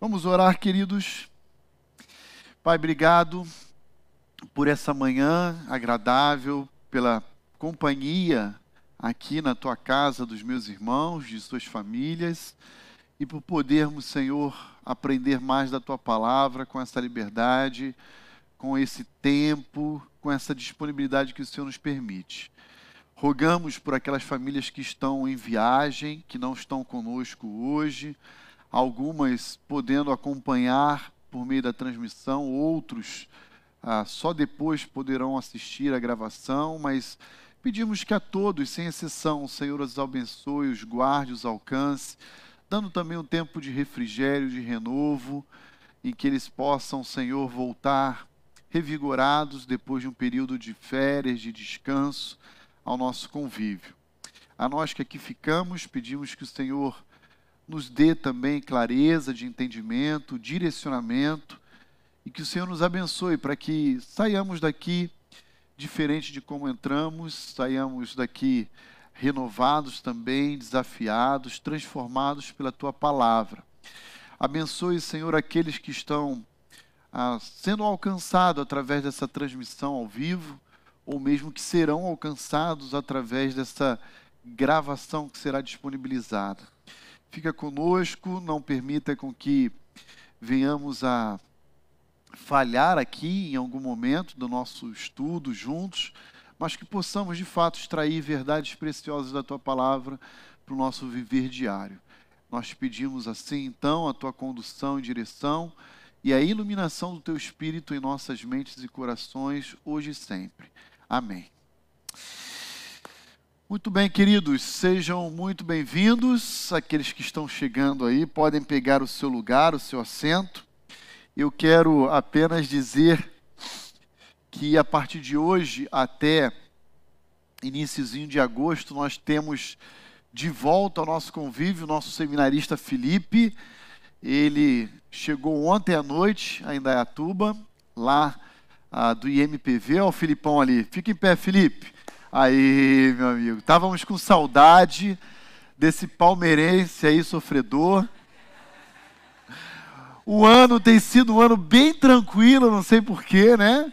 Vamos orar, queridos. Pai, obrigado por essa manhã agradável, pela companhia aqui na tua casa dos meus irmãos, de suas famílias, e por podermos, Senhor, aprender mais da tua palavra com essa liberdade, com esse tempo, com essa disponibilidade que o Senhor nos permite. Rogamos por aquelas famílias que estão em viagem, que não estão conosco hoje, algumas podendo acompanhar por meio da transmissão, outros ah, só depois poderão assistir a gravação, mas pedimos que a todos, sem exceção, o Senhor os abençoe, os guarde, os alcance, dando também um tempo de refrigério, de renovo, em que eles possam, Senhor, voltar revigorados depois de um período de férias, de descanso ao nosso convívio. A nós que aqui ficamos, pedimos que o Senhor nos dê também clareza de entendimento, direcionamento, e que o Senhor nos abençoe para que saiamos daqui diferente de como entramos, saiamos daqui renovados também, desafiados, transformados pela tua palavra. Abençoe, Senhor, aqueles que estão ah, sendo alcançados através dessa transmissão ao vivo ou mesmo que serão alcançados através dessa gravação que será disponibilizada. Fica conosco, não permita com que venhamos a falhar aqui em algum momento do nosso estudo juntos, mas que possamos de fato extrair verdades preciosas da tua palavra para o nosso viver diário. Nós te pedimos assim, então, a tua condução e direção e a iluminação do teu espírito em nossas mentes e corações, hoje e sempre. Amém. Muito bem, queridos, sejam muito bem-vindos. Aqueles que estão chegando aí podem pegar o seu lugar, o seu assento. Eu quero apenas dizer que a partir de hoje até iníciozinho de agosto nós temos de volta ao nosso convívio o nosso seminarista Felipe. Ele chegou ontem à noite a Indaiatuba, lá ah, do IMPV. Olha o Filipão ali. Fica em pé, Felipe. Aí, meu amigo. Estávamos com saudade desse palmeirense aí sofredor. O ano tem sido um ano bem tranquilo, não sei porquê, né?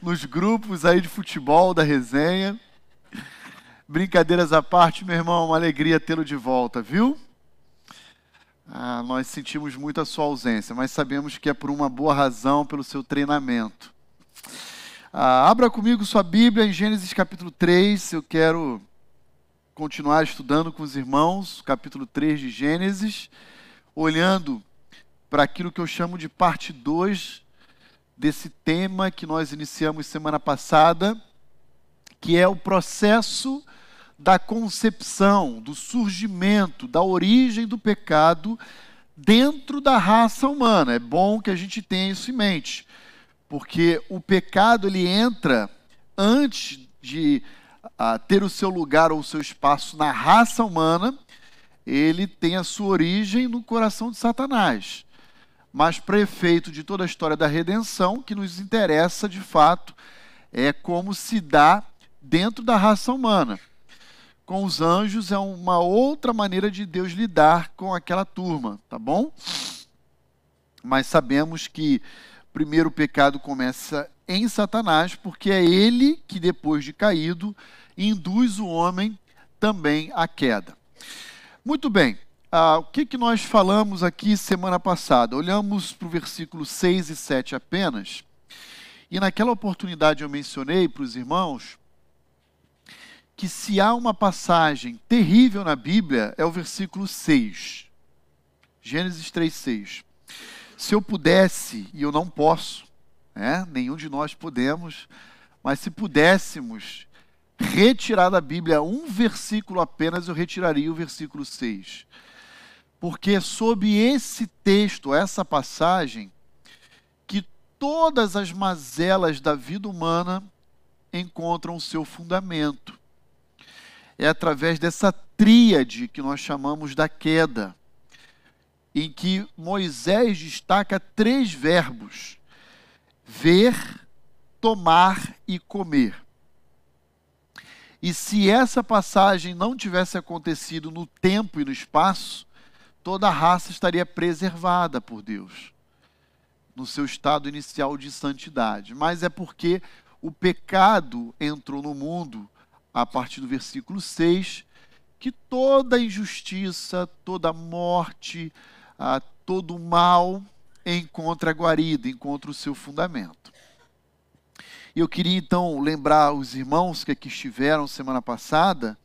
Nos grupos aí de futebol da resenha. Brincadeiras à parte, meu irmão, uma alegria tê-lo de volta, viu? Ah, nós sentimos muito a sua ausência, mas sabemos que é por uma boa razão, pelo seu treinamento. Ah, abra comigo sua Bíblia em Gênesis capítulo 3. Eu quero continuar estudando com os irmãos, capítulo 3 de Gênesis, olhando para aquilo que eu chamo de parte 2 desse tema que nós iniciamos semana passada, que é o processo da concepção, do surgimento, da origem do pecado dentro da raça humana. É bom que a gente tenha isso em mente porque o pecado ele entra antes de uh, ter o seu lugar ou o seu espaço na raça humana, ele tem a sua origem no coração de Satanás. Mas para efeito de toda a história da redenção, que nos interessa de fato é como se dá dentro da raça humana. Com os anjos é uma outra maneira de Deus lidar com aquela turma, tá bom? Mas sabemos que primeiro pecado começa em Satanás, porque é ele que, depois de caído, induz o homem também à queda. Muito bem, ah, o que, que nós falamos aqui semana passada? Olhamos para o versículo 6 e 7 apenas, e naquela oportunidade eu mencionei para os irmãos que se há uma passagem terrível na Bíblia, é o versículo 6. Gênesis 3, 6. Se eu pudesse, e eu não posso, né? nenhum de nós podemos, mas se pudéssemos retirar da Bíblia um versículo apenas, eu retiraria o versículo 6. Porque sob esse texto, essa passagem, que todas as mazelas da vida humana encontram o seu fundamento. É através dessa tríade que nós chamamos da queda em que Moisés destaca três verbos: ver, tomar e comer. E se essa passagem não tivesse acontecido no tempo e no espaço, toda a raça estaria preservada por Deus, no seu estado inicial de santidade. Mas é porque o pecado entrou no mundo, a partir do versículo 6, que toda injustiça, toda morte, ah, todo mal encontra guarida, encontra o seu fundamento. Eu queria então lembrar os irmãos que aqui estiveram semana passada,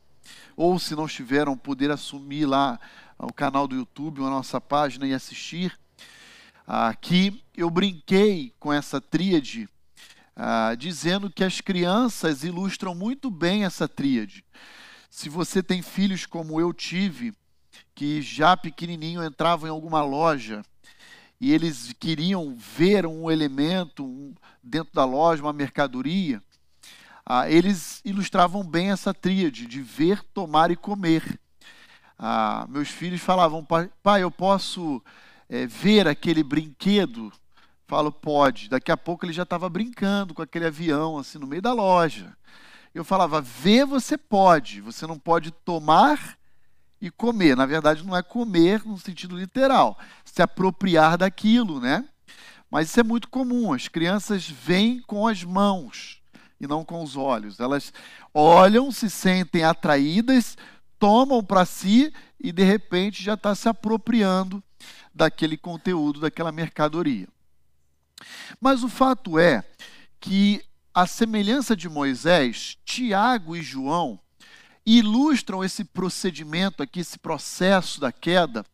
ou se não estiveram, poder assumir lá o canal do YouTube, a nossa página e assistir. Aqui eu brinquei com essa tríade, ah, dizendo que as crianças ilustram muito bem essa tríade. Se você tem filhos como eu tive, que já pequenininho entravam em alguma loja e eles queriam ver um elemento um, dentro da loja, uma mercadoria, ah, eles ilustravam bem essa tríade de ver, tomar e comer. Ah, meus filhos falavam, pai, eu posso é, ver aquele brinquedo? Falo, pode. Daqui a pouco ele já estava brincando com aquele avião, assim, no meio da loja. Eu falava, ver você pode, você não pode tomar e comer. Na verdade, não é comer no sentido literal, se apropriar daquilo, né? Mas isso é muito comum. As crianças vêm com as mãos e não com os olhos. Elas olham, se sentem atraídas, tomam para si e de repente já está se apropriando daquele conteúdo, daquela mercadoria. Mas o fato é que, a semelhança de Moisés, Tiago e João ilustram esse procedimento aqui, esse processo da queda,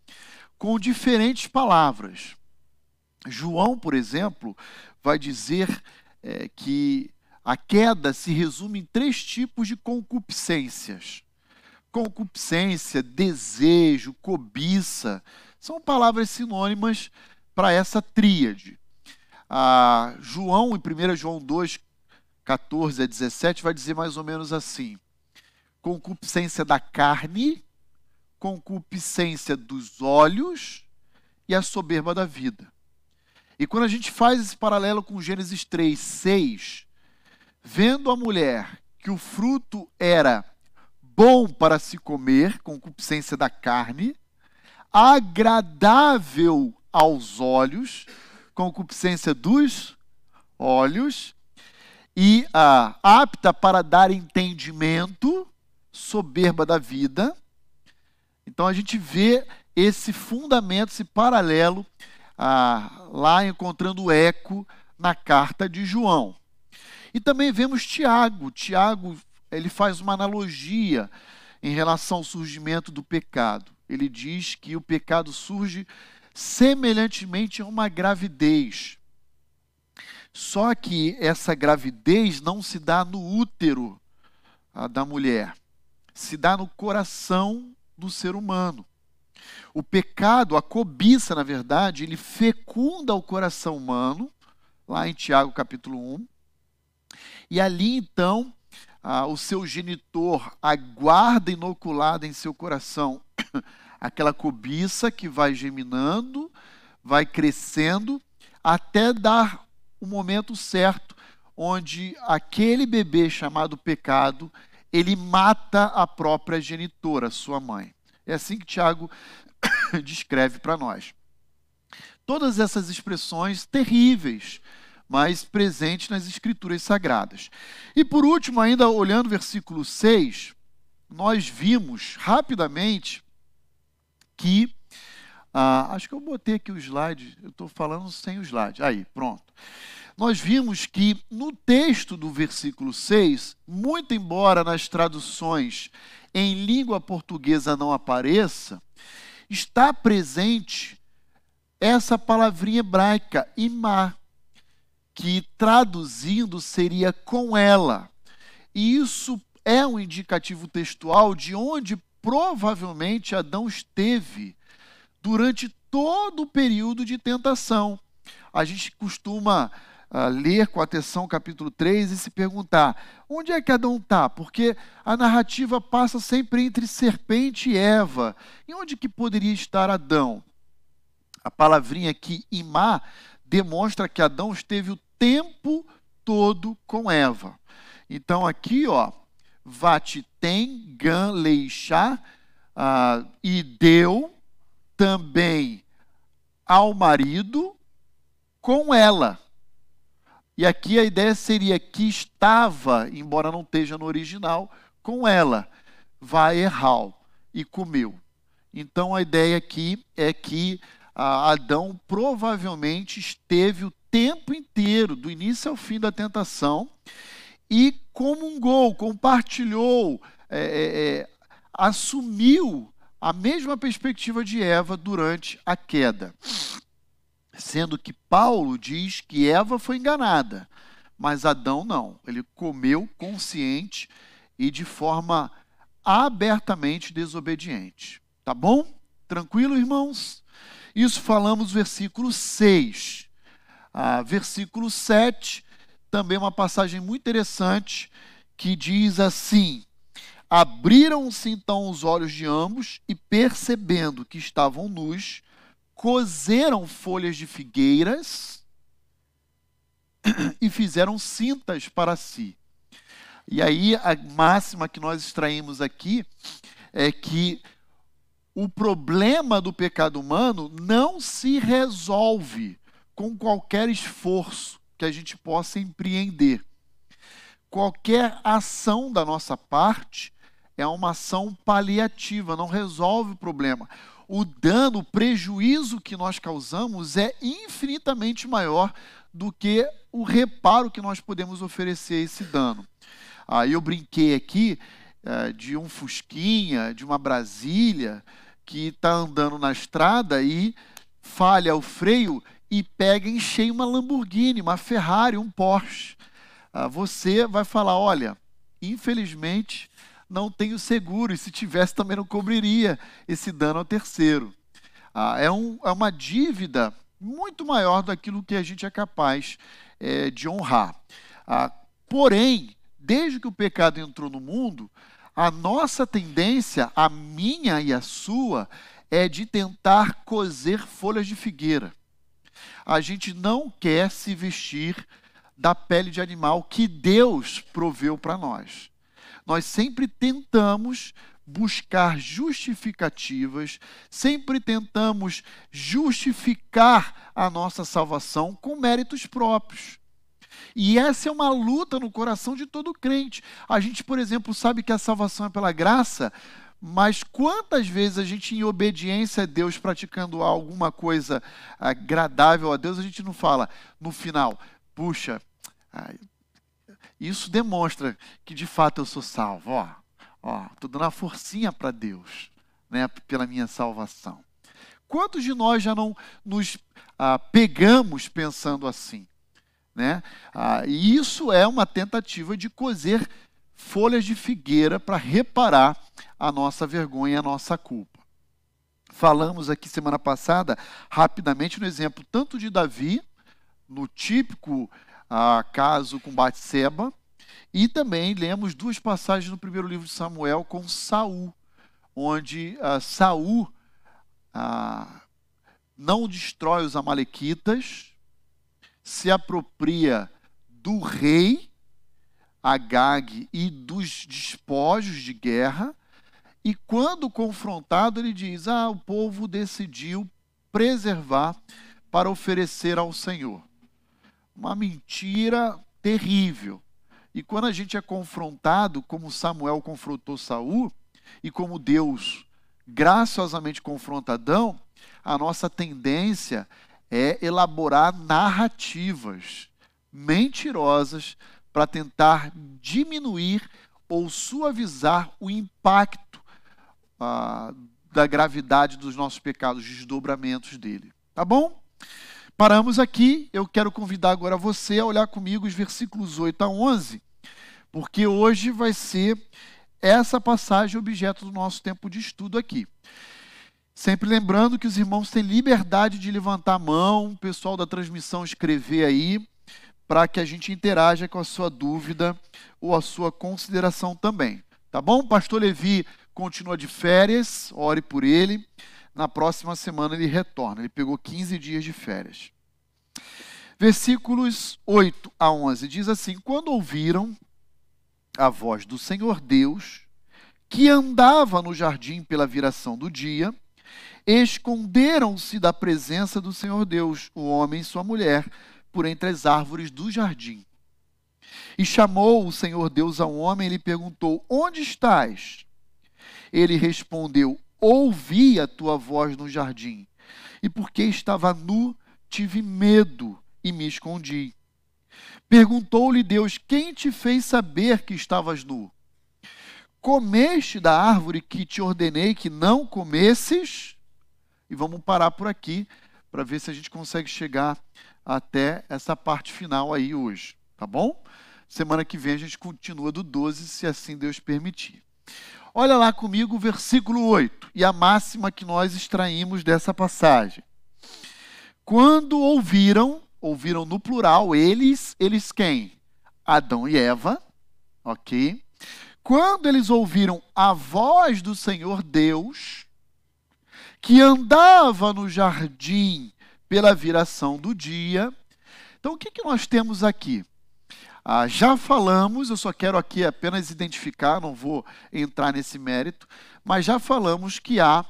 com diferentes palavras. João, por exemplo, vai dizer é, que a queda se resume em três tipos de concupiscências. Concupiscência, desejo, cobiça, são palavras sinônimas para essa tríade. João, em 1 João 2, 14 a 17, vai dizer mais ou menos assim: concupiscência da carne, concupiscência dos olhos e a soberba da vida. E quando a gente faz esse paralelo com Gênesis 3, 6, vendo a mulher que o fruto era bom para se comer, concupiscência da carne, agradável aos olhos, concupiscência dos olhos, e ah, apta para dar entendimento, soberba da vida. Então a gente vê esse fundamento, esse paralelo, ah, lá encontrando eco na carta de João. E também vemos Tiago. Tiago ele faz uma analogia em relação ao surgimento do pecado. Ele diz que o pecado surge semelhantemente a uma gravidez. Só que essa gravidez não se dá no útero ah, da mulher se dá no coração do ser humano. O pecado, a cobiça, na verdade, ele fecunda o coração humano, lá em Tiago capítulo 1. E ali então, ah, o seu genitor aguarda inoculada em seu coração aquela cobiça que vai geminando, vai crescendo, até dar o momento certo onde aquele bebê chamado pecado ele mata a própria genitora, sua mãe. É assim que Tiago descreve para nós. Todas essas expressões terríveis, mas presentes nas escrituras sagradas. E por último, ainda olhando o versículo 6, nós vimos rapidamente que. Ah, acho que eu botei aqui o slide, eu estou falando sem o slide. Aí, pronto nós vimos que no texto do versículo 6, muito embora nas traduções em língua portuguesa não apareça, está presente essa palavrinha hebraica, imá, que traduzindo seria com ela. E isso é um indicativo textual de onde provavelmente Adão esteve durante todo o período de tentação. A gente costuma uh, ler com atenção o capítulo 3 e se perguntar: onde é que Adão está? Porque a narrativa passa sempre entre serpente e Eva. E onde que poderia estar Adão? A palavrinha aqui, imá, demonstra que Adão esteve o tempo todo com Eva. Então aqui, ó, vatitem, gan, leixá, uh, e deu, também ao marido com ela. E aqui a ideia seria que estava, embora não esteja no original, com ela. Vai erral e comeu. Então a ideia aqui é que ah, Adão provavelmente esteve o tempo inteiro, do início ao fim da tentação, e comungou, compartilhou, é, é, é assumiu a mesma perspectiva de Eva durante a queda. Sendo que Paulo diz que Eva foi enganada, mas Adão não. Ele comeu consciente e de forma abertamente desobediente. Tá bom? Tranquilo, irmãos? Isso falamos versículo 6. Ah, versículo 7, também uma passagem muito interessante que diz assim: Abriram-se então os olhos de ambos e, percebendo que estavam nus, cozeram folhas de figueiras e fizeram cintas para si. E aí a máxima que nós extraímos aqui é que o problema do pecado humano não se resolve com qualquer esforço que a gente possa empreender. Qualquer ação da nossa parte é uma ação paliativa, não resolve o problema. O dano, o prejuízo que nós causamos é infinitamente maior do que o reparo que nós podemos oferecer a esse dano. Aí eu brinquei aqui é, de um Fusquinha, de uma Brasília, que está andando na estrada e falha o freio e pega em cheio uma Lamborghini, uma Ferrari, um Porsche. Ah, você vai falar: olha, infelizmente não tenho seguro, e se tivesse também não cobriria esse dano ao terceiro. Ah, é, um, é uma dívida muito maior daquilo que a gente é capaz é, de honrar. Ah, porém, desde que o pecado entrou no mundo, a nossa tendência, a minha e a sua, é de tentar coser folhas de figueira. A gente não quer se vestir da pele de animal que Deus proveu para nós nós sempre tentamos buscar justificativas, sempre tentamos justificar a nossa salvação com méritos próprios. E essa é uma luta no coração de todo crente. A gente, por exemplo, sabe que a salvação é pela graça, mas quantas vezes a gente, em obediência a Deus, praticando alguma coisa agradável a Deus, a gente não fala no final, puxa, isso demonstra que de fato eu sou salvo. Ó, ó, dando uma forcinha para Deus, né, pela minha salvação. Quantos de nós já não nos ah, pegamos pensando assim, né? Ah, e isso é uma tentativa de cozer folhas de figueira para reparar a nossa vergonha, a nossa culpa. Falamos aqui semana passada, rapidamente, no exemplo tanto de Davi, no típico ah, caso com Batseba, e também lemos duas passagens no primeiro livro de Samuel com Saul, onde ah, Saul ah, não destrói os amalequitas, se apropria do rei Agag e dos despojos de guerra, e quando confrontado, ele diz: Ah, o povo decidiu preservar para oferecer ao Senhor uma mentira terrível. E quando a gente é confrontado, como Samuel confrontou Saul, e como Deus graciosamente confronta Adão, a nossa tendência é elaborar narrativas mentirosas para tentar diminuir ou suavizar o impacto ah, da gravidade dos nossos pecados, desdobramentos dele. Tá bom? Paramos aqui, eu quero convidar agora você a olhar comigo os versículos 8 a 11, porque hoje vai ser essa passagem objeto do nosso tempo de estudo aqui. Sempre lembrando que os irmãos têm liberdade de levantar a mão, o pessoal da transmissão escrever aí, para que a gente interaja com a sua dúvida ou a sua consideração também. Tá bom? Pastor Levi continua de férias, ore por ele na próxima semana ele retorna. Ele pegou 15 dias de férias. Versículos 8 a 11 diz assim: Quando ouviram a voz do Senhor Deus, que andava no jardim pela viração do dia, esconderam-se da presença do Senhor Deus, o homem e sua mulher, por entre as árvores do jardim. E chamou o Senhor Deus ao homem e lhe perguntou: Onde estás? Ele respondeu: Ouvi a tua voz no jardim, e porque estava nu, tive medo e me escondi. Perguntou-lhe Deus: Quem te fez saber que estavas nu? Comeste da árvore que te ordenei que não comesses? E vamos parar por aqui para ver se a gente consegue chegar até essa parte final aí hoje, tá bom? Semana que vem a gente continua do 12, se assim Deus permitir. Olha lá comigo o versículo 8 e a máxima que nós extraímos dessa passagem. Quando ouviram, ouviram no plural, eles, eles quem? Adão e Eva, ok? Quando eles ouviram a voz do Senhor Deus, que andava no jardim pela viração do dia. Então, o que, que nós temos aqui? Ah, já falamos, eu só quero aqui apenas identificar, não vou entrar nesse mérito, mas já falamos que há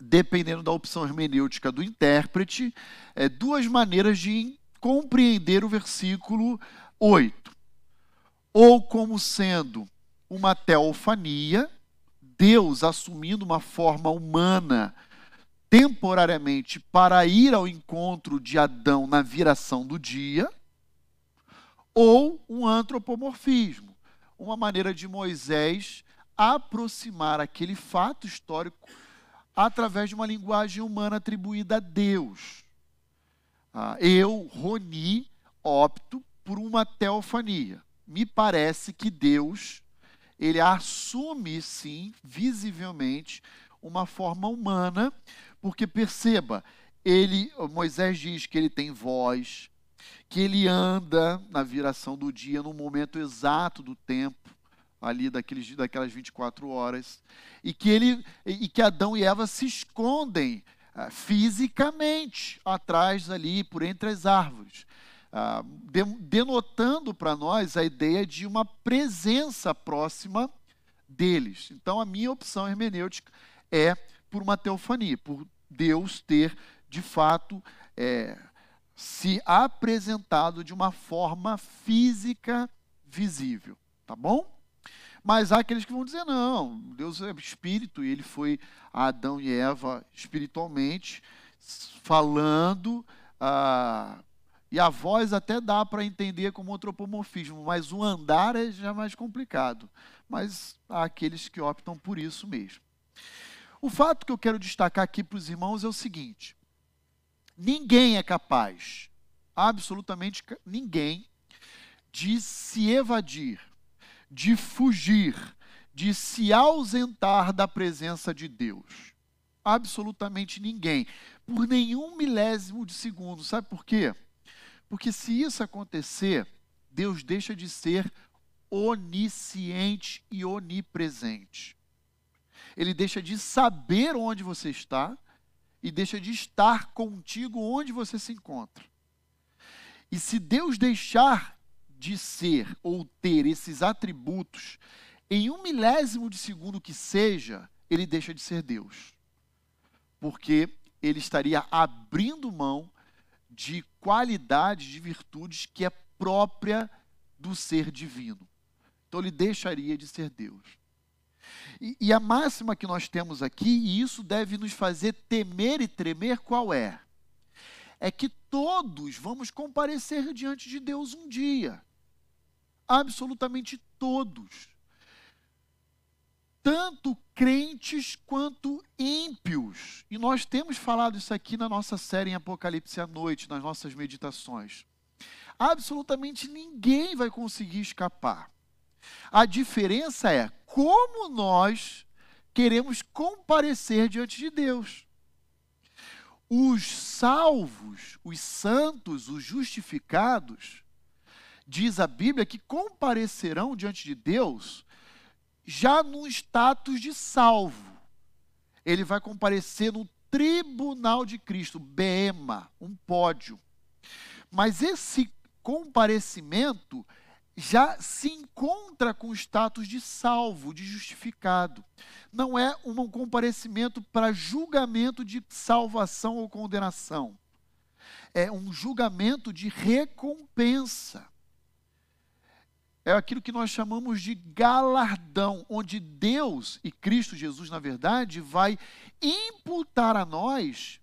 dependendo da opção hermenêutica do intérprete, é, duas maneiras de compreender o versículo 8. Ou como sendo uma teofania, Deus assumindo uma forma humana temporariamente para ir ao encontro de Adão na viração do dia, ou um antropomorfismo, uma maneira de Moisés aproximar aquele fato histórico através de uma linguagem humana atribuída a Deus. Ah, eu, Roni, opto por uma teofania. Me parece que Deus, ele assume, sim, visivelmente, uma forma humana, porque perceba, ele, Moisés diz que ele tem voz, que ele anda na viração do dia, no momento exato do tempo, ali daqueles, daquelas 24 horas, e que, ele, e que Adão e Eva se escondem ah, fisicamente atrás ali, por entre as árvores, ah, de, denotando para nós a ideia de uma presença próxima deles. Então, a minha opção hermenêutica é por uma teofania, por Deus ter, de fato, é, se apresentado de uma forma física visível. Tá bom? Mas há aqueles que vão dizer: não, Deus é espírito e ele foi a Adão e Eva espiritualmente, falando, ah, e a voz até dá para entender como antropomorfismo, mas o andar é já mais complicado. Mas há aqueles que optam por isso mesmo. O fato que eu quero destacar aqui para os irmãos é o seguinte: ninguém é capaz, absolutamente ninguém, de se evadir de fugir, de se ausentar da presença de Deus. Absolutamente ninguém. Por nenhum milésimo de segundo. Sabe por quê? Porque se isso acontecer, Deus deixa de ser onisciente e onipresente. Ele deixa de saber onde você está e deixa de estar contigo onde você se encontra. E se Deus deixar de ser ou ter esses atributos, em um milésimo de segundo que seja, ele deixa de ser Deus. Porque ele estaria abrindo mão de qualidades, de virtudes que é própria do ser divino. Então ele deixaria de ser Deus. E, e, a máxima que nós temos aqui, e isso deve nos fazer temer e tremer, qual é? É que todos vamos comparecer diante de Deus um dia absolutamente todos. Tanto crentes quanto ímpios. E nós temos falado isso aqui na nossa série em Apocalipse à noite, nas nossas meditações. Absolutamente ninguém vai conseguir escapar. A diferença é como nós queremos comparecer diante de Deus. Os salvos, os santos, os justificados, diz a Bíblia que comparecerão diante de Deus já no status de salvo. Ele vai comparecer no tribunal de Cristo, bema, um pódio. Mas esse comparecimento já se encontra com o status de salvo, de justificado. Não é um comparecimento para julgamento de salvação ou condenação. É um julgamento de recompensa. É aquilo que nós chamamos de galardão, onde Deus e Cristo Jesus, na verdade, vai imputar a nós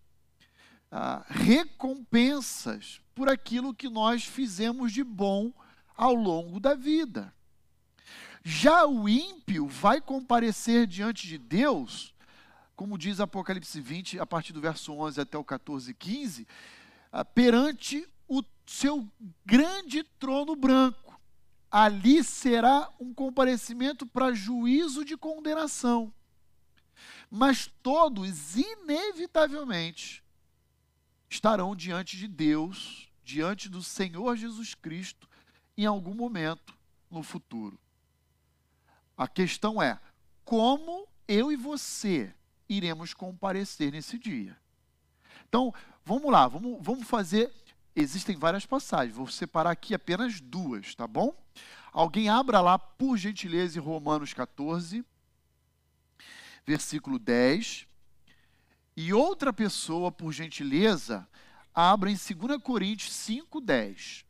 ah, recompensas por aquilo que nós fizemos de bom ao longo da vida. Já o ímpio vai comparecer diante de Deus, como diz Apocalipse 20, a partir do verso 11 até o 14 e 15, ah, perante o seu grande trono branco. Ali será um comparecimento para juízo de condenação. Mas todos, inevitavelmente, estarão diante de Deus, diante do Senhor Jesus Cristo, em algum momento no futuro. A questão é: como eu e você iremos comparecer nesse dia? Então, vamos lá, vamos, vamos fazer. Existem várias passagens, vou separar aqui apenas duas, tá bom? Alguém abra lá, por gentileza, em Romanos 14, versículo 10. E outra pessoa, por gentileza, abra em 2 Coríntios 5, 10.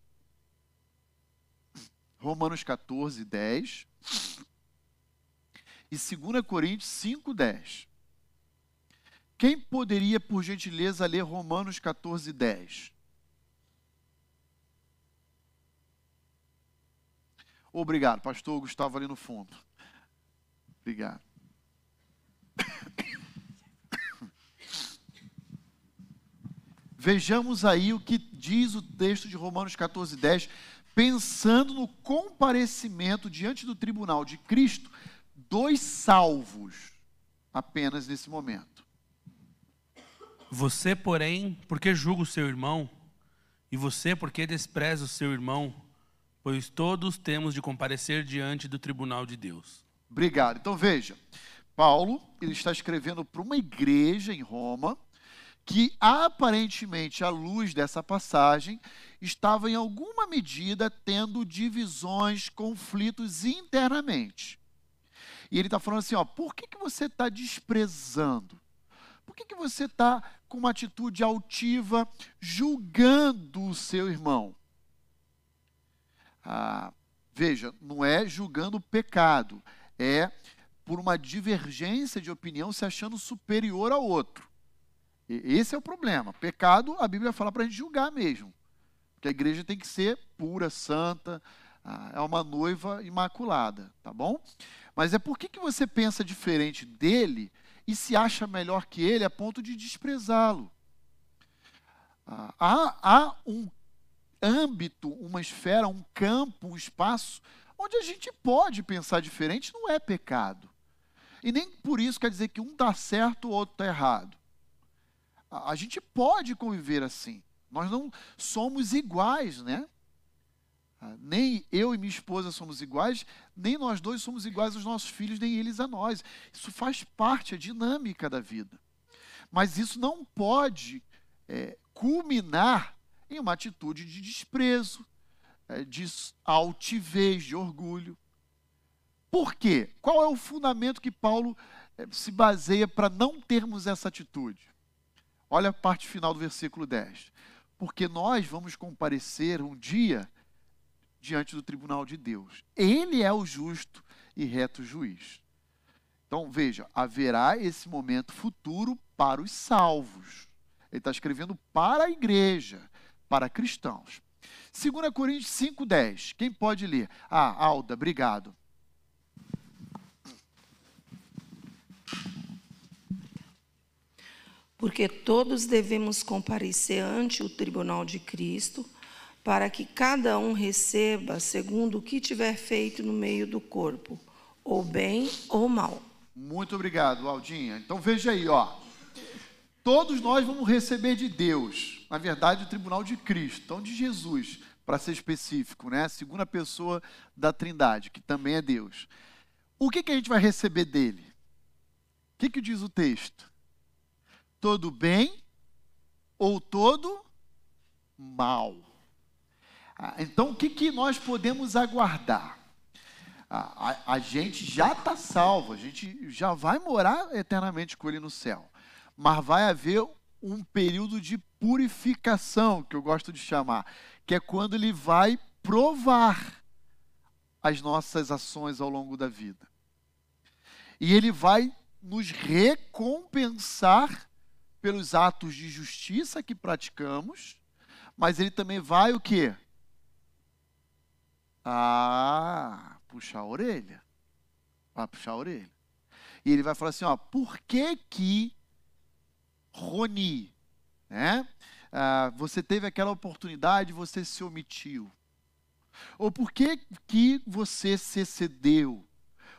Romanos 14, 10. E 2 Coríntios 5, 10. Quem poderia, por gentileza, ler Romanos 14, 10? Obrigado, pastor Gustavo ali no fundo. Obrigado. Vejamos aí o que diz o texto de Romanos 14, 10, pensando no comparecimento diante do tribunal de Cristo dos salvos, apenas nesse momento. Você, porém, porque julga o seu irmão, e você, porque despreza o seu irmão, pois todos temos de comparecer diante do tribunal de Deus. Obrigado. Então veja, Paulo, ele está escrevendo para uma igreja em Roma, que aparentemente, à luz dessa passagem, estava em alguma medida tendo divisões, conflitos internamente. E ele está falando assim: ó, por que, que você está desprezando? Por que, que você está com uma atitude altiva, julgando o seu irmão? Ah, veja, não é julgando o pecado, é por uma divergência de opinião se achando superior ao outro. Esse é o problema. Pecado, a Bíblia fala para a gente julgar mesmo. Porque a igreja tem que ser pura, santa, ah, é uma noiva imaculada, tá bom? Mas é por que, que você pensa diferente dele e se acha melhor que ele a ponto de desprezá-lo? Ah, há, há um âmbito, uma esfera, um campo, um espaço onde a gente pode pensar diferente, não é pecado. E nem por isso quer dizer que um está certo, o outro está errado. A, gente pode conviver assim. Nós não somos iguais, né? Ah, nem eu e minha esposa somos iguais, nem nós dois somos iguais aos nossos filhos, nem eles a nós. Isso faz parte, é dinâmica da vida. Mas isso não pode é, culminar em uma atitude de desprezo, é, de altivez, de orgulho. Por quê? Qual é o fundamento que Paulo é, se baseia para não termos essa atitude? Olha a parte final do versículo 10. Porque nós vamos comparecer um dia diante do tribunal de Deus. Ele é o justo e reto juiz. Então, veja, haverá esse momento futuro para os salvos. Ele está escrevendo para a igreja, para cristãos. 2 Coríntios 5,10. Quem pode ler? Ah, Alda, obrigado. Porque todos devemos comparecer ante o tribunal de Cristo, para que cada um receba segundo o que tiver feito no meio do corpo, ou bem ou mal. Muito obrigado, Aldinha. Então veja aí, ó. Todos nós vamos receber de Deus, na verdade, o tribunal de Cristo, então de Jesus, para ser específico, né? A segunda pessoa da Trindade, que também é Deus. O que, que a gente vai receber dele? O que, que diz o texto? Todo bem ou todo mal. Ah, então, o que, que nós podemos aguardar? A, a, a gente já está salvo, a gente já vai morar eternamente com Ele no céu. Mas vai haver um período de purificação, que eu gosto de chamar, que é quando Ele vai provar as nossas ações ao longo da vida. E Ele vai nos recompensar pelos atos de justiça que praticamos, mas Ele também vai o quê? Ah, puxar a orelha. Vai puxar a orelha. E ele vai falar assim, ó, por que que Roni, né? Ah, você teve aquela oportunidade, você se omitiu. Ou por que que você se excedeu?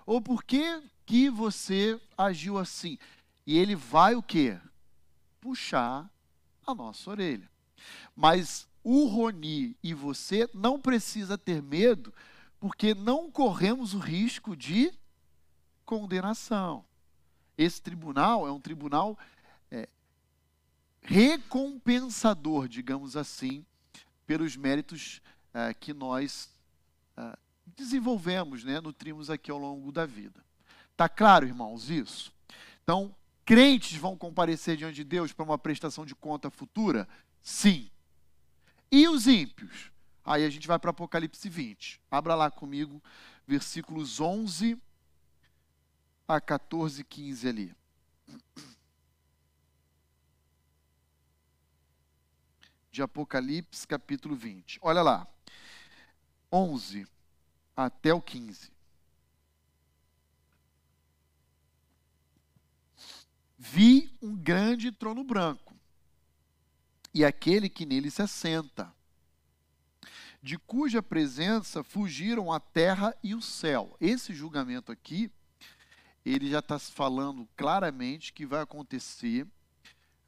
Ou por que que você agiu assim? E ele vai o quê? Puxar a nossa orelha. Mas o Roni e você não precisa ter medo, porque não corremos o risco de condenação. Esse tribunal é um tribunal é, recompensador, digamos assim, pelos méritos é, que nós é, desenvolvemos, né, nutrimos aqui ao longo da vida. Tá claro, irmãos, isso? Então, crentes vão comparecer diante de Deus para uma prestação de conta futura? Sim. E os ímpios? Aí a gente vai para Apocalipse 20. Abra lá comigo, versículos 11 a 14, 15 ali. De Apocalipse, capítulo 20. Olha lá. 11 até o 15. Vi um grande trono branco e aquele que nele se assenta, de cuja presença fugiram a terra e o céu. Esse julgamento aqui, ele já está falando claramente que vai acontecer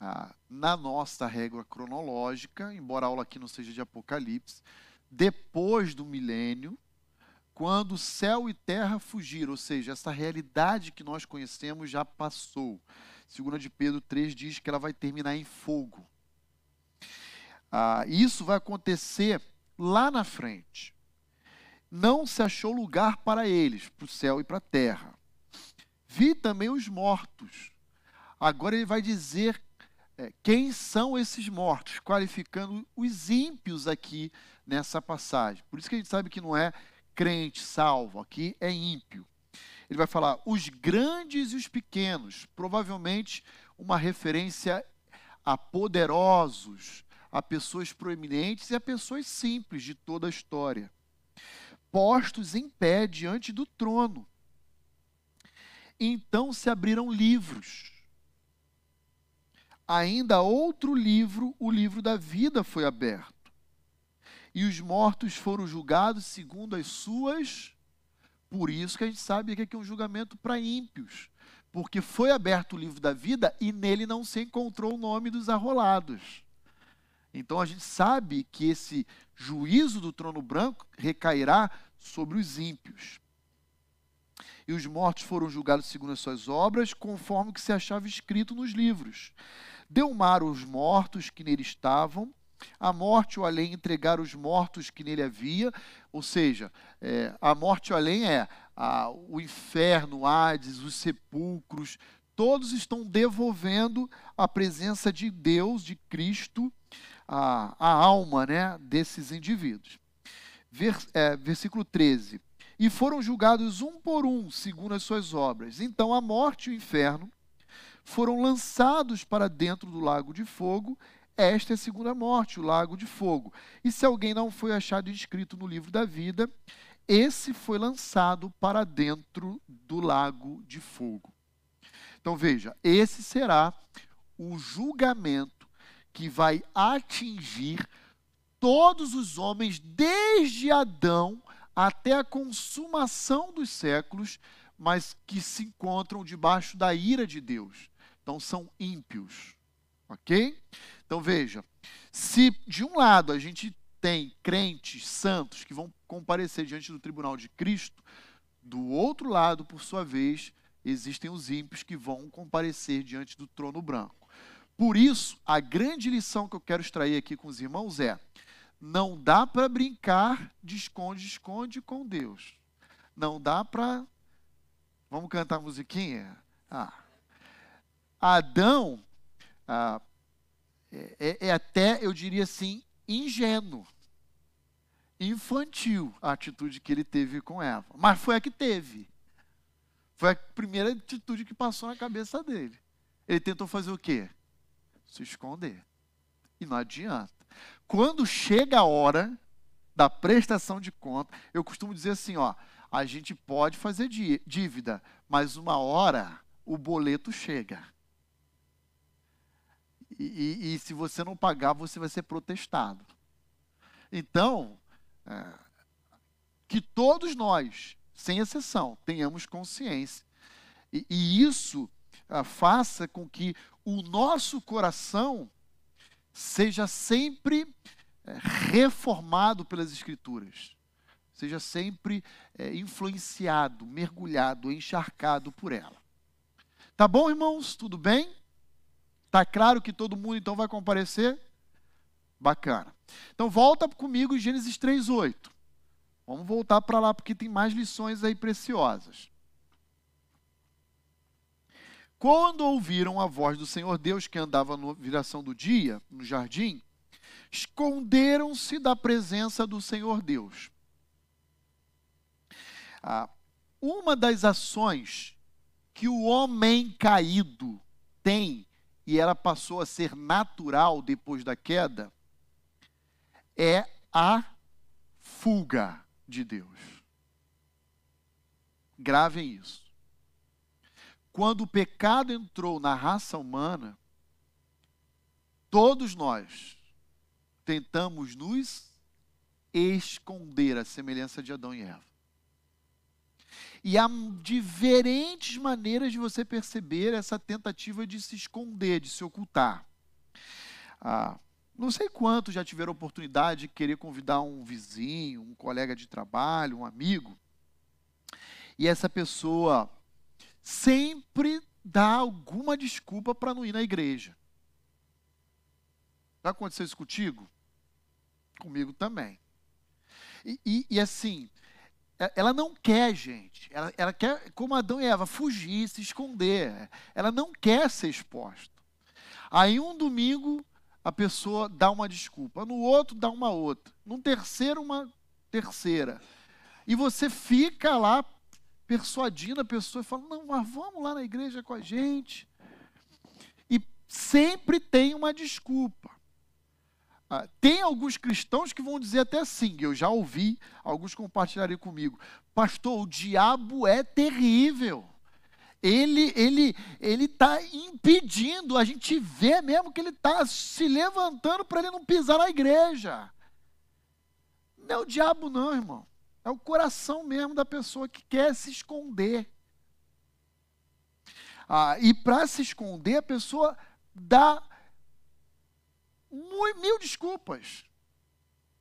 ah, na nossa régua cronológica, embora a aula aqui não seja de Apocalipse, depois do milênio, quando céu e terra fugiram, ou seja, essa realidade que nós conhecemos já passou. Segunda de Pedro 3 diz que ela vai terminar em fogo. Ah, isso vai acontecer lá na frente. Não se achou lugar para eles, para o céu e para a terra. Vi também os mortos. Agora ele vai dizer é, quem são esses mortos, qualificando os ímpios aqui nessa passagem. Por isso que a gente sabe que não é crente salvo, aqui é ímpio. Ele vai falar os grandes e os pequenos, provavelmente uma referência a poderosos, a pessoas proeminentes e a pessoas simples de toda a história, postos em pé diante do trono. Então se abriram livros. Ainda outro livro, o livro da vida, foi aberto. E os mortos foram julgados segundo as suas. Por isso que a gente sabe que aqui é um julgamento para ímpios. Porque foi aberto o livro da vida e nele não se encontrou o nome dos arrolados. Então a gente sabe que esse juízo do trono branco recairá sobre os ímpios. E os mortos foram julgados segundo as suas obras, conforme o que se achava escrito nos livros. Deu mar os mortos que nele estavam, a morte e o além entregaram os mortos que nele havia, ou seja, é, a morte e o além é a, o inferno, Hades, os sepulcros, todos estão devolvendo a presença de Deus, de Cristo, a, a alma né, desses indivíduos. É, versículo 13. E foram julgados um por um, segundo as suas obras. Então a morte e o inferno foram lançados para dentro do lago de fogo. Esta é a segunda morte, o lago de fogo. E se alguém não foi achado inscrito no livro da vida, esse foi lançado para dentro do lago de fogo. Então veja, esse será o julgamento que vai atingir todos os homens, desde Adão até a consumação dos séculos, mas que se encontram debaixo da ira de Deus. Então são ímpios. Ok? Então veja: se de um lado a gente tem crentes santos que vão comparecer diante do tribunal de Cristo, do outro lado, por sua vez, existem os ímpios que vão comparecer diante do trono branco. Por isso, a grande lição que eu quero extrair aqui com os irmãos é: Não dá para brincar de esconde-esconde com Deus. Não dá para. Vamos cantar a musiquinha? Ah. Adão ah, é, é, é até, eu diria assim, ingênuo, infantil a atitude que ele teve com Eva. Mas foi a que teve. Foi a primeira atitude que passou na cabeça dele. Ele tentou fazer o quê? Se esconder. E não adianta. Quando chega a hora da prestação de conta, eu costumo dizer assim, ó, a gente pode fazer dívida, mas uma hora o boleto chega. E, e, se você não pagar, você vai ser protestado. Então, é, que todos nós, sem exceção, tenhamos consciência. E, e isso é, faça com que o nosso coração seja sempre é, reformado pelas Escrituras, seja sempre é, influenciado, mergulhado, encharcado por ela. Tá bom, irmãos? Tudo bem? Tá claro que todo mundo então vai comparecer? Bacana. Então volta comigo Gênesis 3:8. Vamos voltar para lá porque tem mais lições aí preciosas. Quando ouviram a voz do Senhor Deus que andava na viração do dia, no jardim, esconderam-se da presença do Senhor Deus. Ah, uma das ações que o homem caído tem, e ela passou a ser natural depois da queda, é a fuga de Deus. Gravem isso. Quando o pecado entrou na raça humana, todos nós tentamos nos esconder a semelhança de Adão e Eva. E há diferentes maneiras de você perceber essa tentativa de se esconder, de se ocultar. Ah, não sei quantos já tiveram oportunidade de querer convidar um vizinho, um colega de trabalho, um amigo, e essa pessoa sempre dá alguma desculpa para não ir na igreja. Já aconteceu isso contigo? Comigo também. E, e, e assim, ela não quer, gente. Ela, ela, quer, como Adão e Eva, fugir, se esconder. Ela não quer ser exposta. Aí um domingo a pessoa dá uma desculpa, no outro dá uma outra, no terceiro uma terceira. E você fica lá persuadindo a pessoa e fala: "Não, mas vamos lá na igreja com a gente". E sempre tem uma desculpa. Ah, tem alguns cristãos que vão dizer até assim, eu já ouvi, alguns compartilharem comigo, pastor, o diabo é terrível ele ele ele está impedindo, a gente vê mesmo que ele está se levantando para ele não pisar na igreja. Não é o diabo não, irmão. É o coração mesmo da pessoa que quer se esconder. Ah, e para se esconder, a pessoa dá mil, desculpas.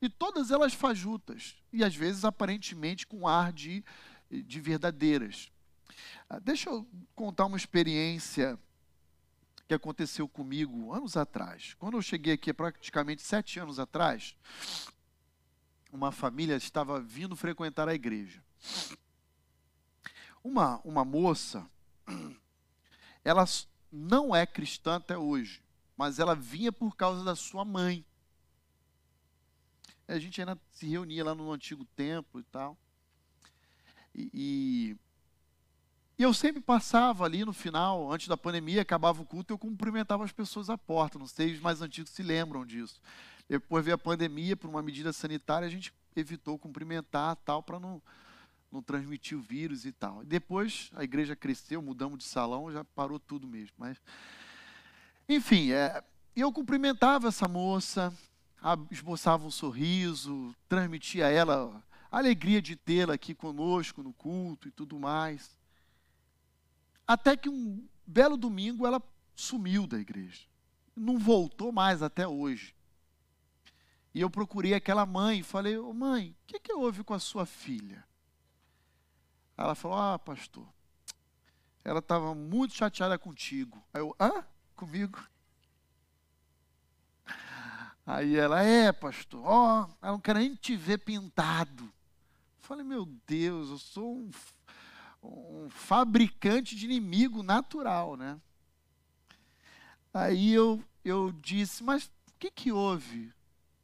E todas elas fajutas. E às vezes, aparentemente, com ar de, de verdadeiras. Ah, deixa eu contar uma experiência que aconteceu comigo anos atrás. Quando eu cheguei aqui, praticamente sete anos atrás, uma família estava vindo frequentar a igreja. Uma, uma moça, ela não é cristã até hoje, mas ela vinha por causa da sua mãe. A gente ainda se reunia lá no antigo templo e tal. E, e e eu sempre passava ali no final, antes da pandemia, acabava o culto, eu cumprimentava as pessoas à porta. Não sei, os mais antigos se lembram disso. Depois veio a pandemia, por uma medida sanitária, a gente evitou cumprimentar tal, para não, não transmitir o vírus e tal. Depois a igreja cresceu, mudamos de salão, já parou tudo mesmo. Mas, enfim, é, eu cumprimentava essa moça, esboçava um sorriso, transmitia a ela a alegria de tê-la aqui conosco no culto e tudo mais. Até que um belo domingo ela sumiu da igreja. Não voltou mais até hoje. E eu procurei aquela mãe e falei: oh, Mãe, o que, que houve com a sua filha? Ela falou: Ah, pastor, ela estava muito chateada contigo. Aí eu: Hã? Comigo? Aí ela, é, pastor, ó, ela não quer nem te ver pintado. Eu falei, meu Deus, eu sou um, um fabricante de inimigo natural, né? Aí eu, eu disse, mas o que, que houve?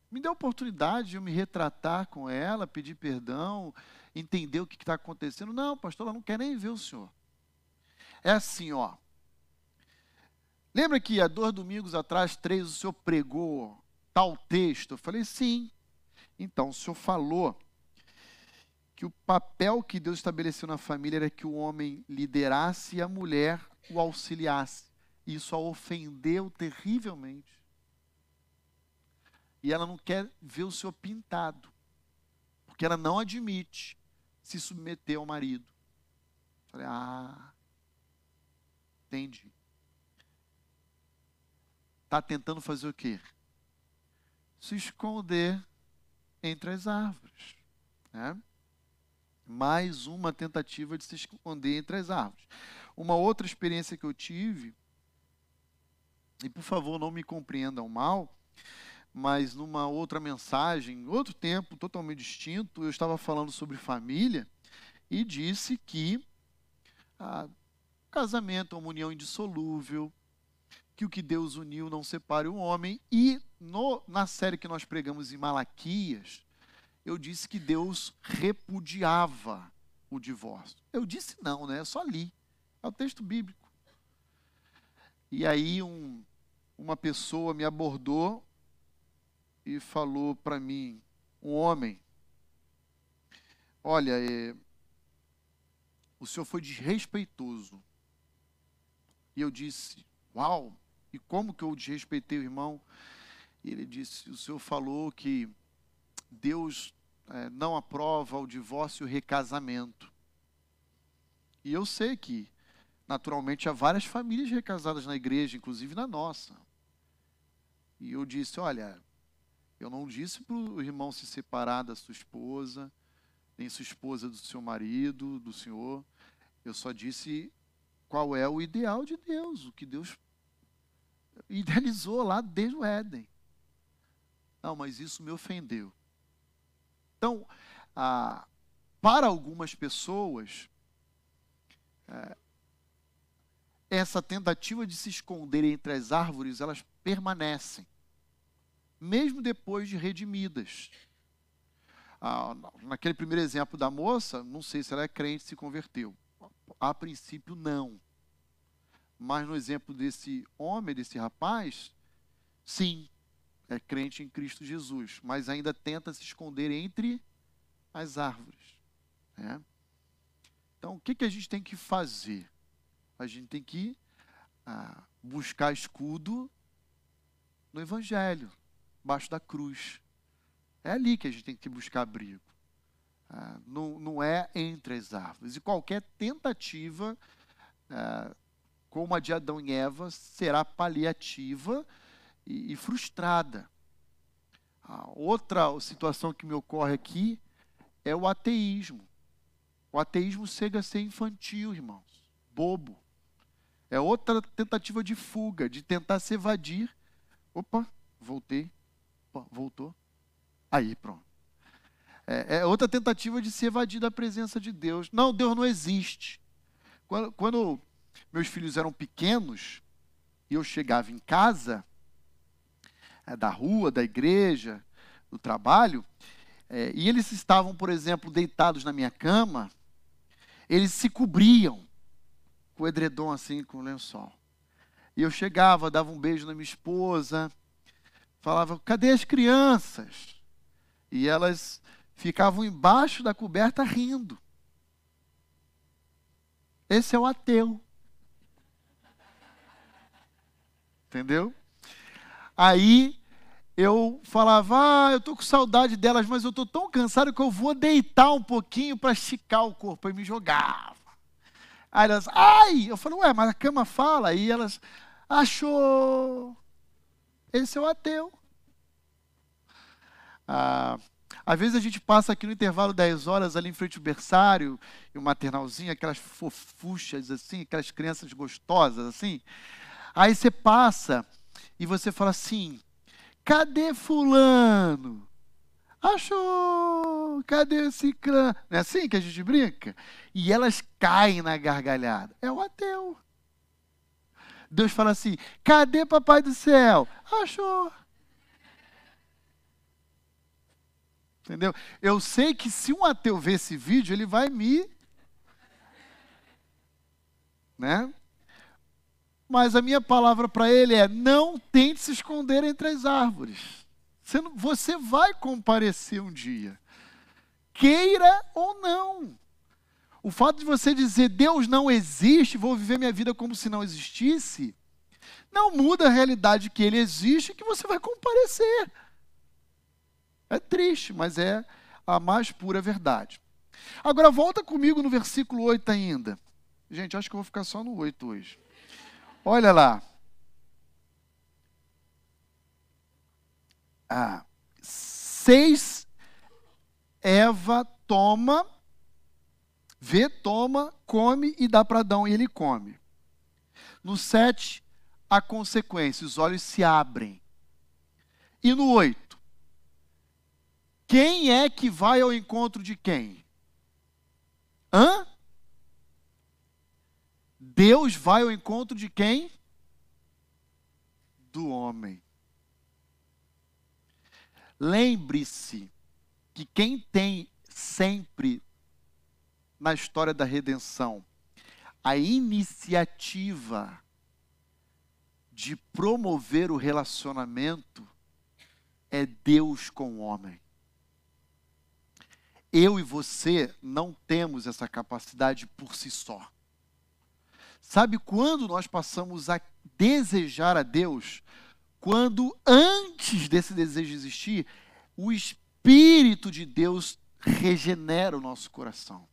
Me deu a oportunidade de eu me retratar com ela, pedir perdão, entender o que está acontecendo. Não, pastor, ela não quer nem ver o senhor. É assim, ó. Lembra que há dois domingos atrás, três, o senhor pregou tal texto? Eu falei, sim. Então, o senhor falou que o papel que Deus estabeleceu na família era que o homem liderasse e a mulher o auxiliasse. Isso a ofendeu terrivelmente. E ela não quer ver o senhor pintado, porque ela não admite se submeter ao marido. Falei, ah, entendi. Está tentando fazer o quê? Se esconder entre as árvores. Né? Mais uma tentativa de se esconder entre as árvores. Uma outra experiência que eu tive, e por favor não me compreendam mal, mas numa outra mensagem, outro tempo totalmente distinto, eu estava falando sobre família e disse que ah, casamento é uma união indissolúvel, que o que Deus uniu não separe o homem. E no, na série que nós pregamos em Malaquias, eu disse que Deus repudiava o divórcio. Eu disse não, né? Eu só li. É o texto bíblico. E aí um, uma pessoa me abordou e falou para mim, um homem, olha, é, o senhor foi desrespeitoso. E eu disse, uau, e como que eu desrespeitei o irmão? E ele disse, o senhor falou que Deus é, não aprova o divórcio e o recasamento. E eu sei que, naturalmente, há várias famílias recasadas na igreja, inclusive na nossa. E eu disse, olha, eu não disse para o irmão se separar da sua esposa, nem sua esposa do seu marido, do senhor. Eu só disse qual é o ideal de Deus, o que Deus idealizou lá desde o Éden. Não, mas isso me ofendeu. Então, ah, para algumas pessoas, é, essa tentativa de se esconder entre as árvores, elas permanecem mesmo depois de redimidas. Ah, naquele primeiro exemplo da moça, não sei se ela é crente se converteu. A princípio, não. Mas no exemplo desse homem, desse rapaz, sim, é crente em Cristo Jesus, mas ainda tenta se esconder entre as árvores. Né? Então, o que, que a gente tem que fazer? A gente tem que ah, buscar escudo no Evangelho, embaixo da cruz. É ali que a gente tem que buscar abrigo. Ah, não, não é entre as árvores. E qualquer tentativa, ah, como a de Adão e Eva, será paliativa e, e frustrada. Ah, outra situação que me ocorre aqui é o ateísmo. O ateísmo chega a ser infantil, irmãos, bobo. É outra tentativa de fuga, de tentar se evadir. Opa, voltei. Opa, voltou. Aí, pronto. É, é, outra tentativa de se evadir da presença de Deus. Não, Deus não existe. Quando, quando meus filhos eram pequenos, e eu chegava em casa, é, da rua, da igreja, do trabalho, é, e eles estavam, por exemplo, deitados na minha cama, eles se cobriam com o edredom assim, com o lençol. E eu chegava, dava um beijo na minha esposa, falava: cadê as crianças? E elas ficavam embaixo da coberta rindo. Esse é o ateu. Entendeu? Aí eu falava, ah, eu estou com saudade delas, mas eu estou tão cansado que eu vou deitar um pouquinho para esticar o corpo. E me jogava. Aí elas, ai! Eu falei, ué, mas a cama fala. Aí elas, achou. Esse é o ateu. Ah, às vezes a gente passa aqui no intervalo 10 horas ali em frente ao berçário, e o maternalzinho, aquelas fofuchas assim, aquelas crianças gostosas assim. Aí você passa e você fala assim: Cadê fulano? Achou! Cadê esse clã? Não é assim que a gente brinca? E elas caem na gargalhada. É o ateu. Deus fala assim: cadê papai do céu? Achou. Entendeu? Eu sei que se um ateu ver esse vídeo, ele vai me. Né? Mas a minha palavra para ele é: não tente se esconder entre as árvores. Você, não, você vai comparecer um dia, queira ou não. O fato de você dizer Deus não existe, vou viver minha vida como se não existisse, não muda a realidade que ele existe e que você vai comparecer. É triste, mas é a mais pura verdade. Agora volta comigo no versículo 8 ainda. Gente, acho que eu vou ficar só no 8 hoje. Olha lá. Ah, seis, Eva toma, vê, toma, come e dá para Adão e ele come. No sete, a consequência, os olhos se abrem. E no oito, quem é que vai ao encontro de quem? Hã? Deus vai ao encontro de quem? Do homem. Lembre-se que quem tem sempre na história da redenção a iniciativa de promover o relacionamento é Deus com o homem. Eu e você não temos essa capacidade por si só. Sabe quando nós passamos a desejar a Deus? Quando antes desse desejo existir, o Espírito de Deus regenera o nosso coração.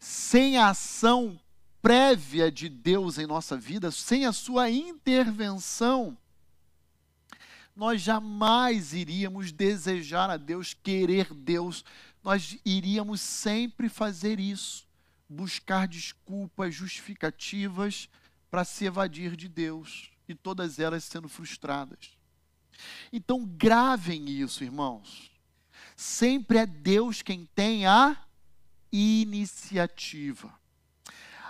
Sem a ação prévia de Deus em nossa vida, sem a sua intervenção, nós jamais iríamos desejar a Deus, querer Deus, nós iríamos sempre fazer isso buscar desculpas, justificativas para se evadir de Deus, e todas elas sendo frustradas. Então, gravem isso, irmãos. Sempre é Deus quem tem a iniciativa.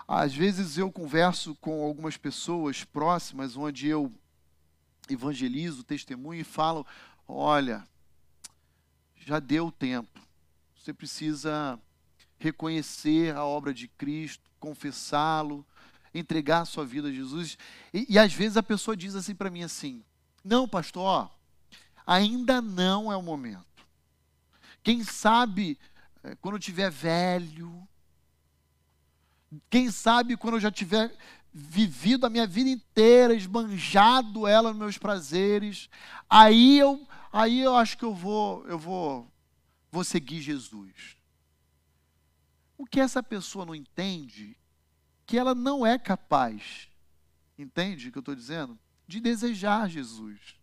Às vezes eu converso com algumas pessoas próximas, onde eu evangelizo, testemunho e falo: olha, já deu tempo, você precisa reconhecer a obra de Cristo, confessá-lo, entregar a sua vida a Jesus. E, e às vezes a pessoa diz assim para mim assim: "Não, pastor, ainda não é o momento. Quem sabe eh, quando eu tiver velho, quem sabe quando eu já tiver vivido a minha vida inteira, esbanjado ela nos meus prazeres, aí eu, aí eu acho que eu vou, eu vou, vou seguir Jesus. O que essa pessoa não entende, que ela não é capaz, entende o que eu estou dizendo? De desejar Jesus.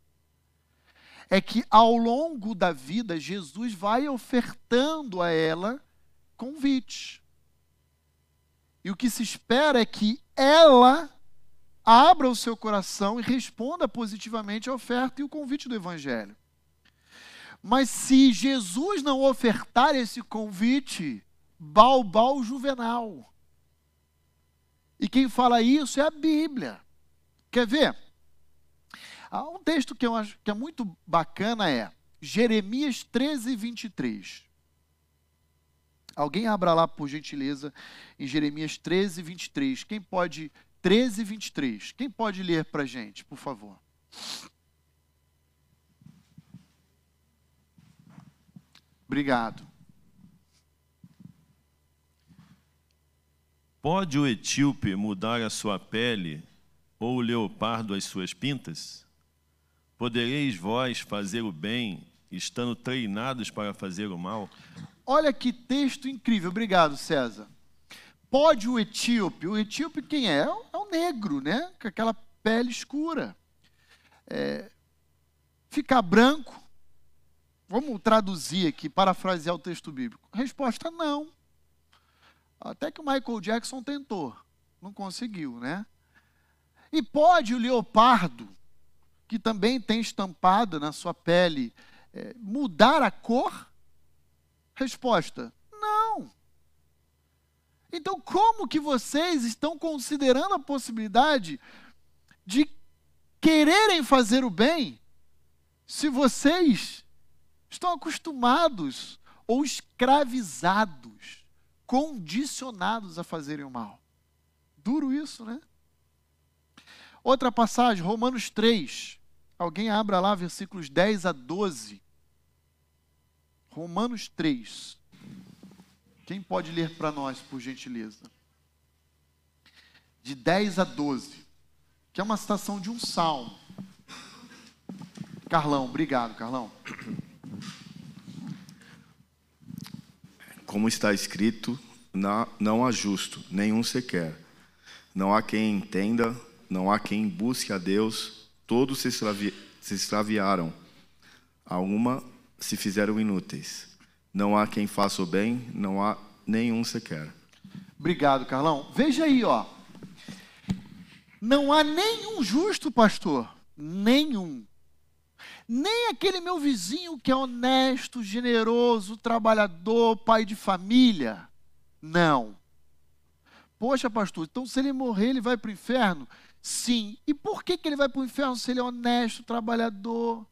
É que ao longo da vida, Jesus vai ofertando a ela convites. E o que se espera é que ela abra o seu coração e responda positivamente a oferta e o convite do Evangelho. Mas se Jesus não ofertar esse convite, balbal juvenal. E quem fala isso é a Bíblia. Quer ver? Há um texto que eu acho que é muito bacana é Jeremias 13, 23. Alguém abra lá, por gentileza, em Jeremias 13, 23. Quem pode. 13, 23. Quem pode ler para a gente, por favor? Obrigado. Pode o etíope mudar a sua pele ou o leopardo as suas pintas? Podereis vós fazer o bem, estando treinados para fazer o mal? Olha que texto incrível. Obrigado, César. Pode o etíope, o etíope quem é? É o negro, né? Com aquela pele escura. É, ficar branco? Vamos traduzir aqui, parafrasear o texto bíblico. Resposta: não. Até que o Michael Jackson tentou, não conseguiu, né? E pode o leopardo que também tem estampado na sua pele, é, mudar a cor? Resposta: não. Então, como que vocês estão considerando a possibilidade de quererem fazer o bem se vocês estão acostumados ou escravizados, condicionados a fazerem o mal? Duro isso, né? Outra passagem, Romanos 3. Alguém abra lá, versículos 10 a 12. Romanos 3. Quem pode ler para nós, por gentileza? De 10 a 12. Que é uma citação de um salmo. Carlão, obrigado, Carlão. Como está escrito, não há justo, nenhum sequer. Não há quem entenda, não há quem busque a Deus, todos se, extravi se extraviaram. Alguma se fizeram inúteis. Não há quem faça o bem, não há nenhum sequer. Obrigado, Carlão. Veja aí, ó. Não há nenhum justo, pastor. Nenhum. Nem aquele meu vizinho que é honesto, generoso, trabalhador, pai de família. Não. Poxa, pastor, então se ele morrer, ele vai para o inferno? Sim. E por que, que ele vai para o inferno se ele é honesto, trabalhador?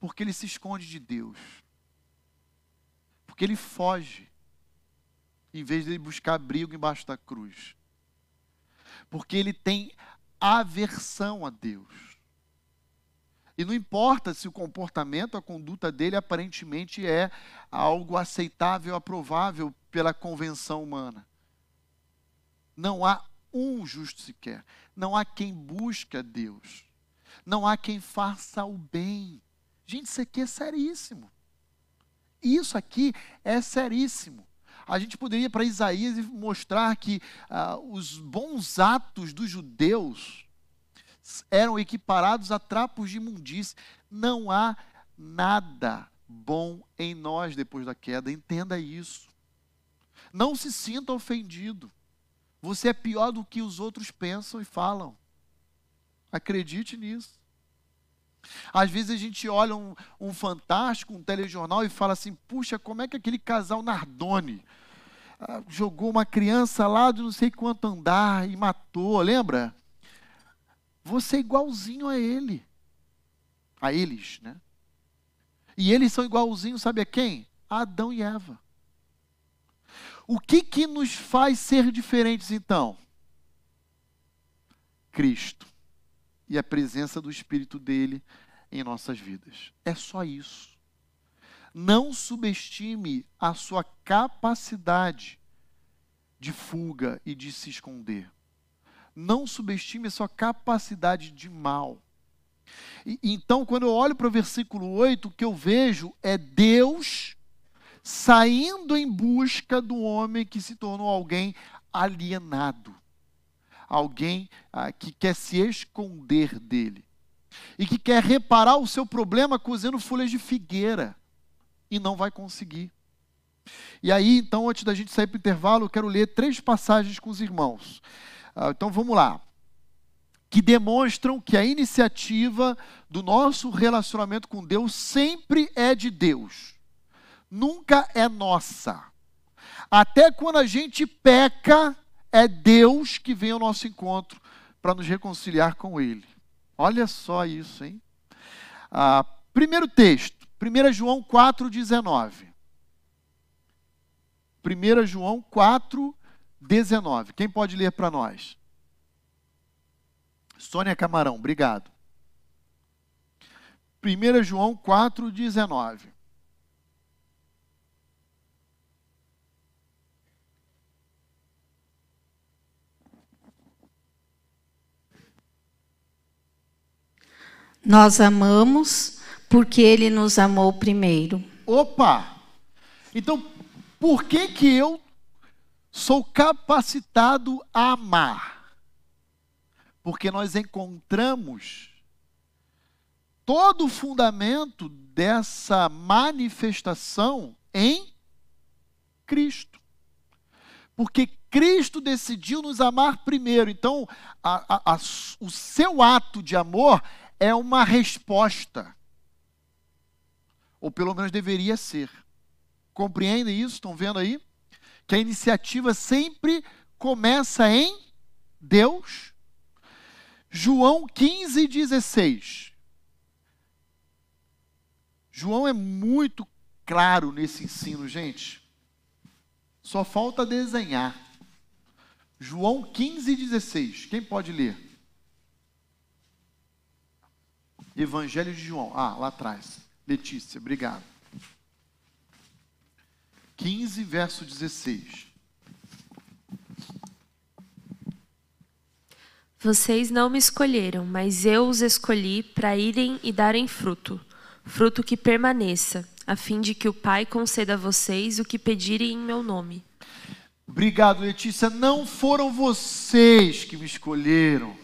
Porque ele se esconde de Deus. Porque ele foge. Em vez de buscar abrigo embaixo da cruz. Porque ele tem aversão a Deus. E não importa se o comportamento, a conduta dele aparentemente é algo aceitável, aprovável pela convenção humana. Não há um justo sequer. Não há quem busque a Deus. Não há quem faça o bem. Gente, isso aqui é seríssimo. Isso aqui é seríssimo. A gente poderia para Isaías mostrar que ah, os bons atos dos judeus eram equiparados a trapos de imundície. Não há nada bom em nós depois da queda. Entenda isso. Não se sinta ofendido. Você é pior do que os outros pensam e falam. Acredite nisso. Às vezes a gente olha um, um fantástico, um telejornal e fala assim: puxa, como é que aquele casal Nardoni ah, jogou uma criança lá de não sei quanto andar e matou, lembra? Você é igualzinho a ele. A eles, né? E eles são igualzinhos, sabe a quem? A Adão e Eva. O que, que nos faz ser diferentes então? Cristo e a presença do Espírito dele em nossas vidas. É só isso. Não subestime a sua capacidade de fuga e de se esconder. Não subestime a sua capacidade de mal. E, então, quando eu olho para o versículo 8, o que eu vejo é Deus saindo em busca do homem que se tornou alguém alienado, alguém ah, que quer se esconder dele e que quer reparar o seu problema cozendo folhas de figueira e não vai conseguir. E aí, então, antes da gente sair para o intervalo, eu quero ler três passagens com os irmãos. Ah, então vamos lá. Que demonstram que a iniciativa do nosso relacionamento com Deus sempre é de Deus nunca é nossa. Até quando a gente peca, é Deus que vem ao nosso encontro para nos reconciliar com Ele. Olha só isso, hein? Ah, primeiro texto, 1 João 4,19. 1 João 4, 19. Quem pode ler para nós? Sônia Camarão, obrigado. 1 João 4, 19. Nós amamos porque ele nos amou primeiro. Opa! Então, por que que eu sou capacitado a amar? Porque nós encontramos todo o fundamento dessa manifestação em Cristo. Porque Cristo decidiu nos amar primeiro. Então, a, a, a, o seu ato de amor é uma resposta. Ou pelo menos deveria ser. Compreendem isso? Estão vendo aí? Que a iniciativa sempre começa em Deus. João 15, 16. João é muito claro nesse ensino, gente. Só falta desenhar. João 15, 16. Quem pode ler? Evangelho de João. Ah, lá atrás. Letícia, obrigado. 15, verso 16. Vocês não me escolheram, mas eu os escolhi para irem e darem fruto, fruto que permaneça, a fim de que o Pai conceda a vocês o que pedirem em meu nome. Obrigado, Letícia. Não foram vocês que me escolheram.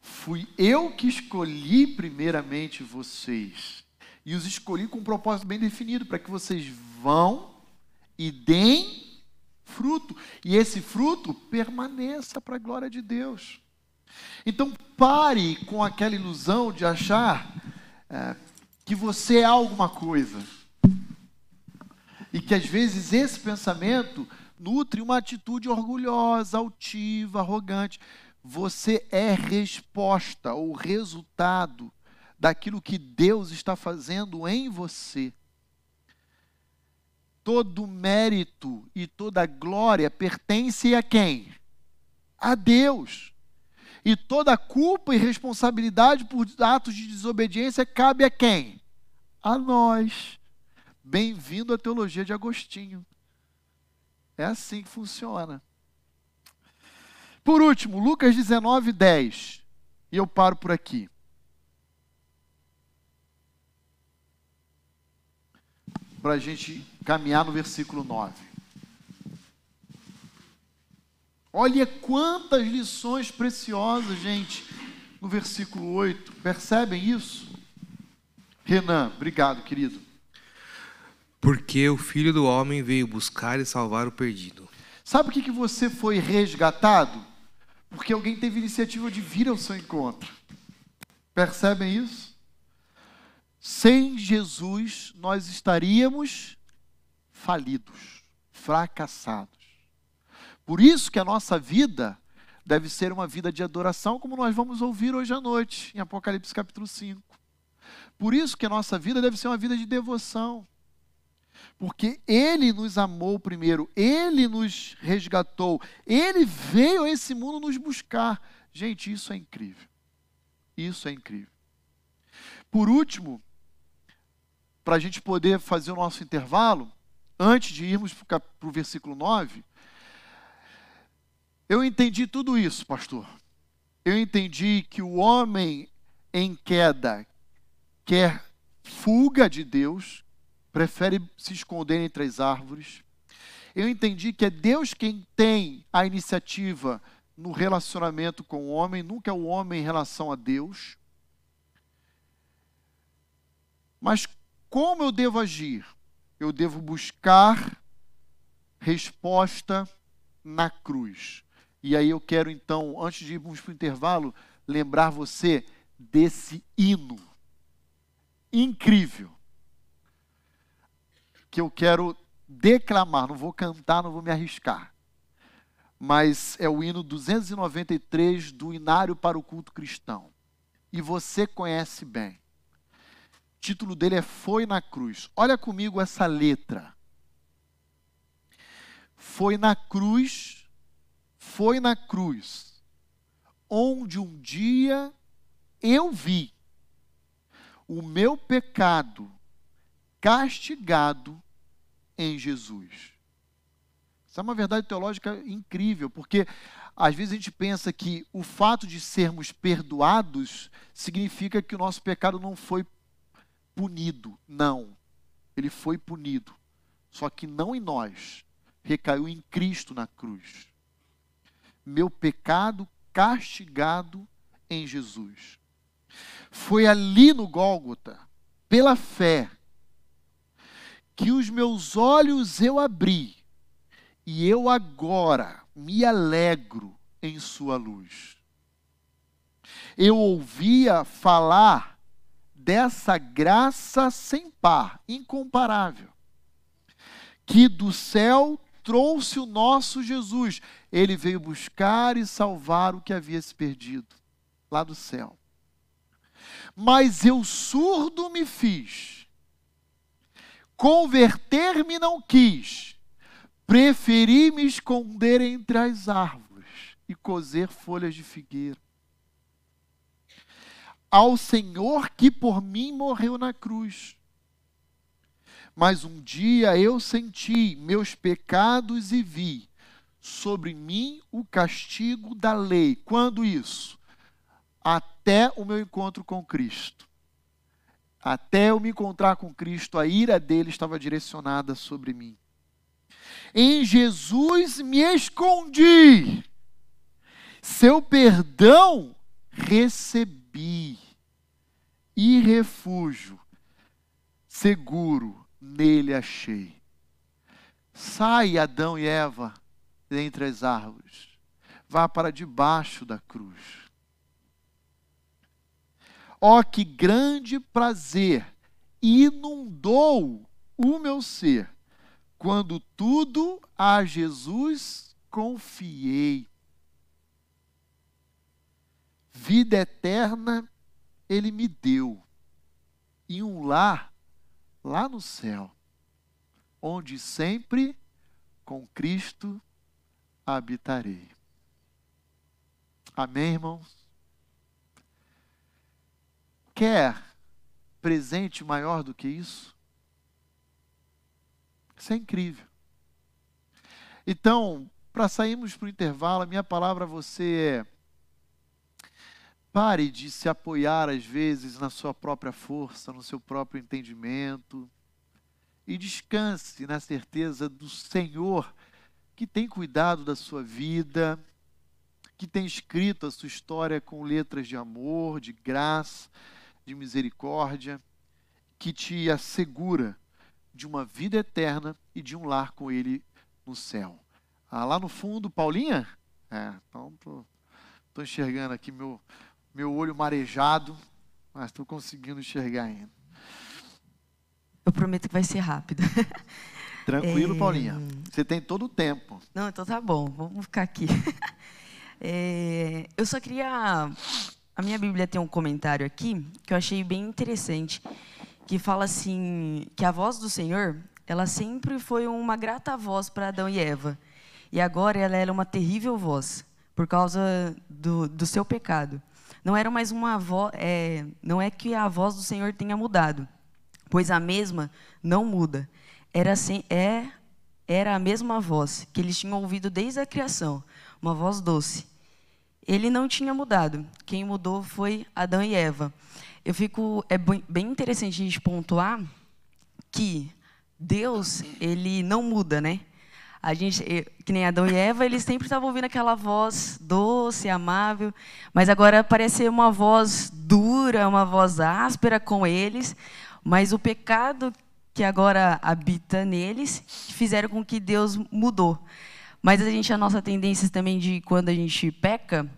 Fui eu que escolhi primeiramente vocês. E os escolhi com um propósito bem definido, para que vocês vão e deem fruto. E esse fruto permaneça para a glória de Deus. Então pare com aquela ilusão de achar é, que você é alguma coisa. E que às vezes esse pensamento nutre uma atitude orgulhosa, altiva, arrogante. Você é resposta ou resultado daquilo que Deus está fazendo em você todo mérito e toda glória pertence a quem? A Deus. E toda culpa e responsabilidade por atos de desobediência cabe a quem? A nós. Bem-vindo à teologia de Agostinho. É assim que funciona. Por último, Lucas 19, 10. E eu paro por aqui. Para a gente caminhar no versículo 9. Olha quantas lições preciosas, gente, no versículo 8. Percebem isso? Renan, obrigado, querido. Porque o filho do homem veio buscar e salvar o perdido. Sabe o que, que você foi resgatado? Porque alguém teve iniciativa de vir ao seu encontro. Percebem isso? Sem Jesus, nós estaríamos falidos, fracassados. Por isso que a nossa vida deve ser uma vida de adoração, como nós vamos ouvir hoje à noite, em Apocalipse capítulo 5. Por isso que a nossa vida deve ser uma vida de devoção. Porque Ele nos amou primeiro, Ele nos resgatou, Ele veio a esse mundo nos buscar. Gente, isso é incrível. Isso é incrível. Por último, para a gente poder fazer o nosso intervalo, antes de irmos para o versículo 9, eu entendi tudo isso, pastor. Eu entendi que o homem em queda quer fuga de Deus, prefere se esconder entre as árvores. Eu entendi que é Deus quem tem a iniciativa no relacionamento com o homem, nunca é o homem em relação a Deus. Mas como eu devo agir? Eu devo buscar resposta na cruz. E aí eu quero então, antes de irmos para o intervalo, lembrar você desse hino incrível que eu quero declamar, não vou cantar, não vou me arriscar. Mas é o hino 293 do Inário para o Culto Cristão. E você conhece bem título dele é Foi na Cruz. Olha comigo essa letra. Foi na cruz, foi na cruz, onde um dia eu vi o meu pecado castigado em Jesus. Isso é uma verdade teológica incrível, porque às vezes a gente pensa que o fato de sermos perdoados significa que o nosso pecado não foi punido. Não. Ele foi punido. Só que não em nós. Recaiu em Cristo na cruz. Meu pecado castigado em Jesus. Foi ali no Gólgota, pela fé, que os meus olhos eu abri, e eu agora me alegro em Sua luz. eu ouvia falar dessa graça sem par, incomparável, que do céu trouxe o nosso Jesus. Ele veio buscar e salvar o que havia se perdido lá do céu. Mas eu surdo me fiz, converter-me não quis, preferi me esconder entre as árvores e cozer folhas de figueira. Ao Senhor que por mim morreu na cruz mas um dia eu senti meus pecados e vi sobre mim o castigo da lei. Quando isso? Até o meu encontro com Cristo. Até eu me encontrar com Cristo, a ira dele estava direcionada sobre mim. Em Jesus me escondi. Seu perdão recebi. E refúgio seguro nele achei. Sai, Adão e Eva, dentre as árvores. Vá para debaixo da cruz. Ó, oh, que grande prazer inundou o meu ser, quando tudo a Jesus confiei. Vida eterna ele me deu, e um lar lá no céu, onde sempre com Cristo habitarei. Amém, irmãos? Quer presente maior do que isso? Isso é incrível. Então, para sairmos para o intervalo, a minha palavra a você é Pare de se apoiar, às vezes, na sua própria força, no seu próprio entendimento. E descanse na certeza do Senhor que tem cuidado da sua vida, que tem escrito a sua história com letras de amor, de graça, de misericórdia, que te assegura de uma vida eterna e de um lar com Ele no céu. Ah, lá no fundo, Paulinha? É, então estou enxergando aqui meu, meu olho marejado, mas estou conseguindo enxergar ainda. Eu prometo que vai ser rápido. Tranquilo, é... Paulinha. Você tem todo o tempo. Não, então tá bom. Vamos ficar aqui. É... Eu só queria. A minha Bíblia tem um comentário aqui que eu achei bem interessante, que fala assim que a voz do Senhor, ela sempre foi uma grata voz para Adão e Eva, e agora ela é uma terrível voz por causa do, do seu pecado. Não era mais uma voz, é, não é que a voz do Senhor tenha mudado, pois a mesma não muda. Era, assim, é, era a mesma voz que eles tinham ouvido desde a criação, uma voz doce. Ele não tinha mudado. Quem mudou foi Adão e Eva. Eu fico é bem interessante a gente pontuar que Deus ele não muda, né? A gente, que nem Adão e Eva, eles sempre estavam ouvindo aquela voz doce, amável, mas agora parece uma voz dura, uma voz áspera com eles, mas o pecado que agora habita neles fizeram com que Deus mudou. Mas a gente a nossa tendência também de quando a gente peca,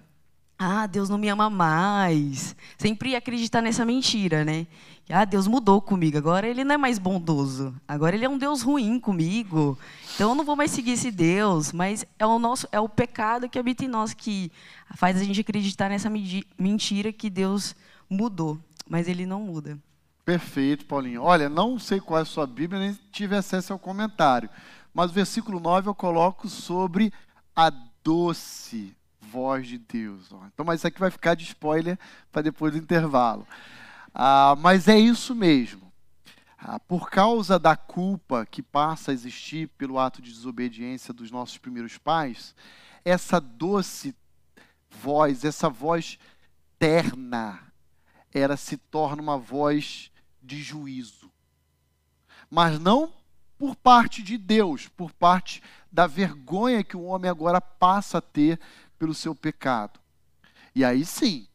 ah, Deus não me ama mais. Sempre acreditar nessa mentira, né? Ah, Deus mudou comigo, agora ele não é mais bondoso. Agora ele é um Deus ruim comigo. Então eu não vou mais seguir esse Deus, mas é o nosso é o pecado que habita em nós que faz a gente acreditar nessa mentira que Deus mudou, mas ele não muda. Perfeito, Paulinho. Olha, não sei qual é a sua Bíblia, nem tive acesso ao comentário, mas o versículo 9 eu coloco sobre a doce voz de Deus. Então, mas isso aqui vai ficar de spoiler para depois do intervalo. Ah, mas é isso mesmo. Ah, por causa da culpa que passa a existir pelo ato de desobediência dos nossos primeiros pais, essa doce voz, essa voz terna, ela se torna uma voz de juízo. Mas não por parte de Deus, por parte da vergonha que o homem agora passa a ter pelo seu pecado. E aí sim,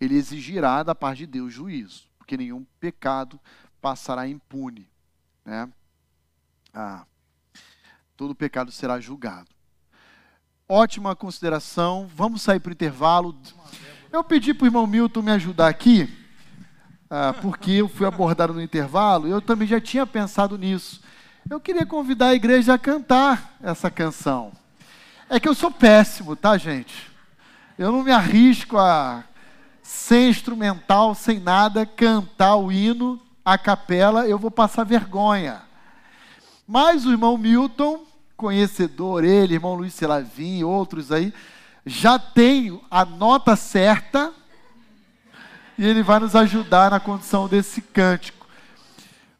ele exigirá da parte de Deus juízo, porque nenhum pecado passará impune. Né? Ah, todo pecado será julgado. Ótima consideração. Vamos sair para o intervalo. Eu pedi para o irmão Milton me ajudar aqui, ah, porque eu fui abordado no intervalo, eu também já tinha pensado nisso. Eu queria convidar a igreja a cantar essa canção. É que eu sou péssimo, tá, gente? Eu não me arrisco a, sem instrumental, sem nada, cantar o hino, a capela, eu vou passar vergonha. Mas o irmão Milton, conhecedor, ele, irmão Luiz Selavim, outros aí, já tem a nota certa e ele vai nos ajudar na condição desse cântico.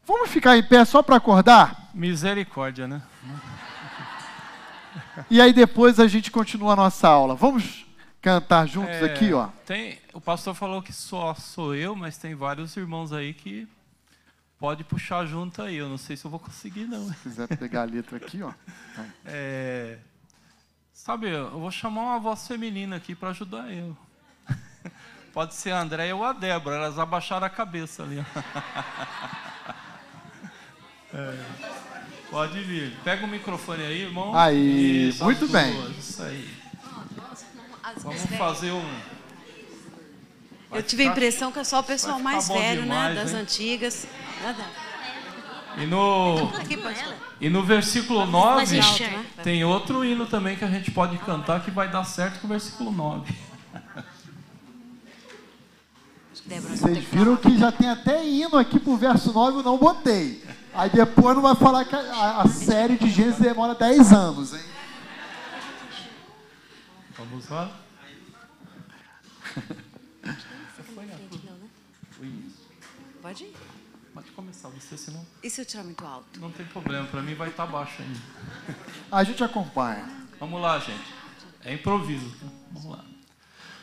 Vamos ficar em pé só para acordar? Misericórdia, né? E aí depois a gente continua a nossa aula. Vamos cantar juntos É, aqui, ó. Tem, o pastor falou que só sou eu, mas tem vários irmãos aí que pode puxar junto aí. Eu não sei se eu vou conseguir, não. Se quiser pegar a letra aqui, ó. É, sabe, eu vou chamar uma voz feminina aqui para ajudar eu. Pode ser a Andréia ou a Débora, elas abaixaram a cabeça ali. É, Pode vir. Pega o microfone aí, irmão. Aí, Isso, muito bem. Isso aí. Vamos fazer um. Vai Eu tive a ficar- impressão que é só o pessoal mais velho, demais, né? Das hein? antigas. Nada. E no, e no versículo 9, mais alto, né? tem outro hino também que a gente pode cantar que vai dar certo com o versículo 9. Débora, Vocês viram que já tem até hino aqui pro verso 9, eu não botei. Aí depois não vai falar que a, a série de Gênesis demora 10 anos, hein? Vamos lá? Pode ir. Pode começar você, senão E se eu tirar muito alto? não tem problema. Para mim vai estar baixo ainda. A gente acompanha. Vamos lá, gente. É improviso. Vamos lá.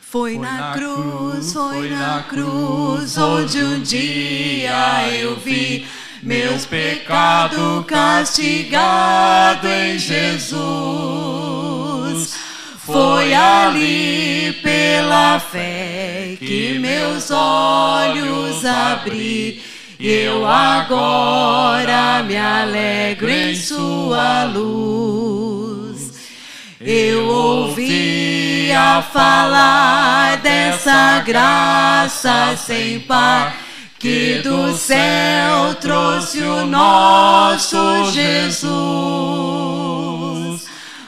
Foi, na, cruz, foi na cruz, onde um dia eu vi meus pecados castigado em Jesus. Foi ali pela fé que meus olhos abri. Eu agora me alegro em sua luz. Eu ouvia falar dessa graça sem par que do céu trouxe o nosso Jesus.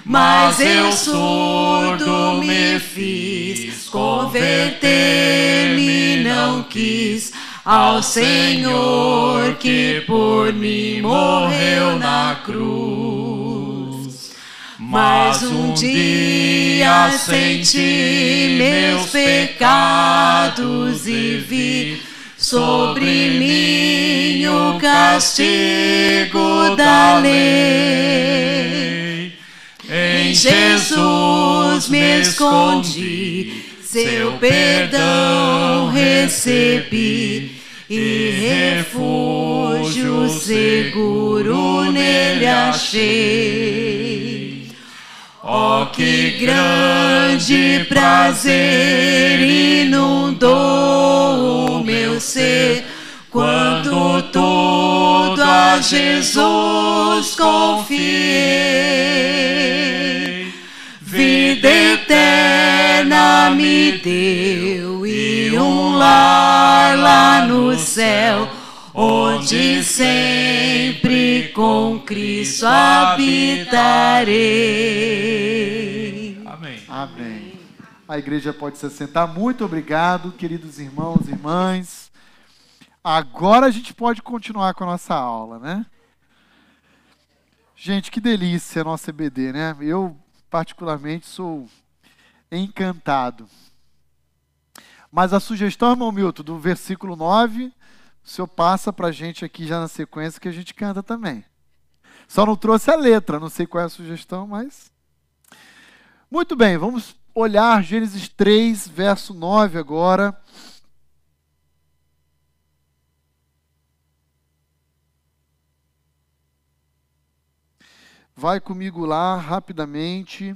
Mas eu surdo me fiz, converter-me não quis ao Senhor que por mim morreu na cruz. Mas um dia senti meus pecados e vi sobre mim o castigo da lei. Em Jesus me escondi, seu perdão recebi e refúgio seguro nele achei. Oh, que grande prazer inundou quando tudo a Jesus confiei. Vida eterna me deu e um lar lá no céu, onde sempre com Cristo habitarei. Amém. Amém. A igreja pode se assentar. Muito obrigado, queridos irmãos e irmãs. Agora a gente pode continuar com a nossa aula, né? Gente, que delícia a nossa EBD, né? Eu, particularmente, sou encantado. Mas a sugestão, irmão Milton, do versículo 9, o senhor passa para a gente aqui já na sequência que a gente canta também. Só não trouxe a letra, não sei qual é a sugestão, mas. Muito bem, vamos olhar Gênesis 3, verso 9 agora. Vai comigo lá rapidamente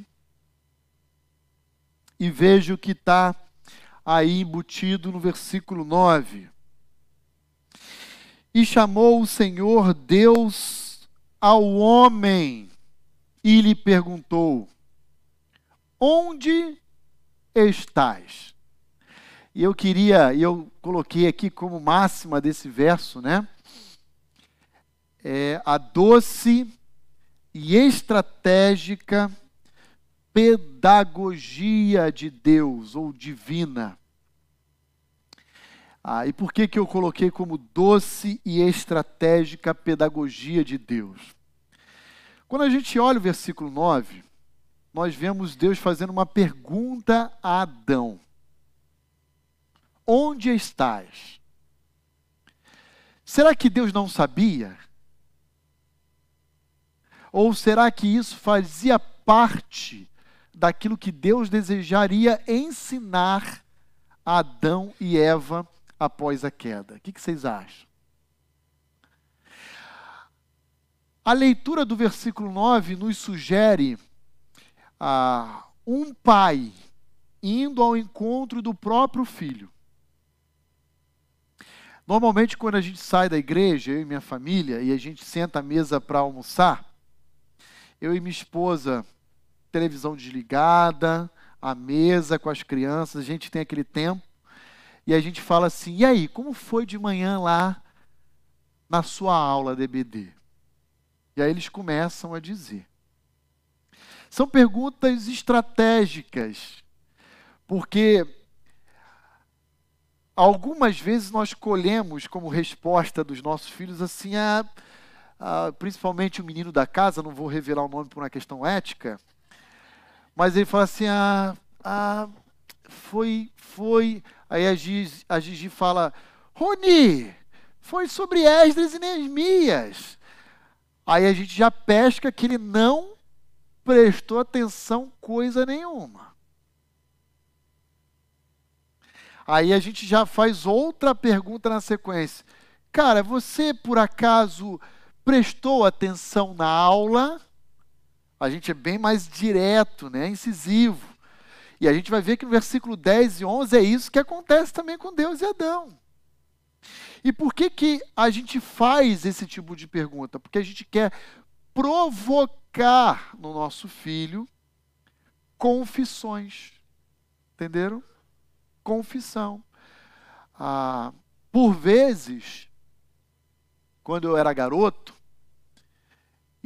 e veja o que está aí embutido no versículo 9. E chamou o Senhor Deus ao homem e lhe perguntou: Onde estás? E eu queria, eu coloquei aqui como máxima desse verso, né? É a doce e estratégica pedagogia de Deus ou divina. Ah, e por que, que eu coloquei como doce e estratégica pedagogia de Deus? Quando a gente olha o versículo 9, nós vemos Deus fazendo uma pergunta a Adão: Onde estás? Será que Deus não sabia? Ou será que isso fazia parte daquilo que Deus desejaria ensinar a Adão e Eva após a queda? O que, vocês acham? A leitura do versículo 9 nos sugere ah, um pai indo ao encontro do próprio filho. Normalmente, quando a gente sai da igreja, eu e minha família, e a gente senta à mesa para almoçar, eu e minha esposa, televisão desligada, a mesa com as crianças, a gente tem aquele tempo, e a gente fala assim: e aí, como foi de manhã lá na sua aula de EBD? E aí eles começam a dizer. São perguntas estratégicas, porque algumas vezes nós colhemos como resposta dos nossos filhos assim, a, a, principalmente o menino da casa, não vou revelar o nome por uma questão ética, mas ele fala assim, ah, ah foi, foi. Aí a Gigi, a Gigi fala, Roni, foi sobre Esdras e Neemias. Aí a gente já pesca que ele não prestou atenção coisa nenhuma. Aí a gente já faz outra pergunta na sequência. Cara, você por acaso prestou atenção na aula? A gente é bem mais direto, né? incisivo. E a gente vai ver que no versículo 10 e 11 é isso que acontece também com Deus e Adão. E por que, que a gente faz esse tipo de pergunta? Porque a gente quer provocar no nosso filho confissões. Entenderam? Confissão. Ah, por vezes, quando eu era garoto,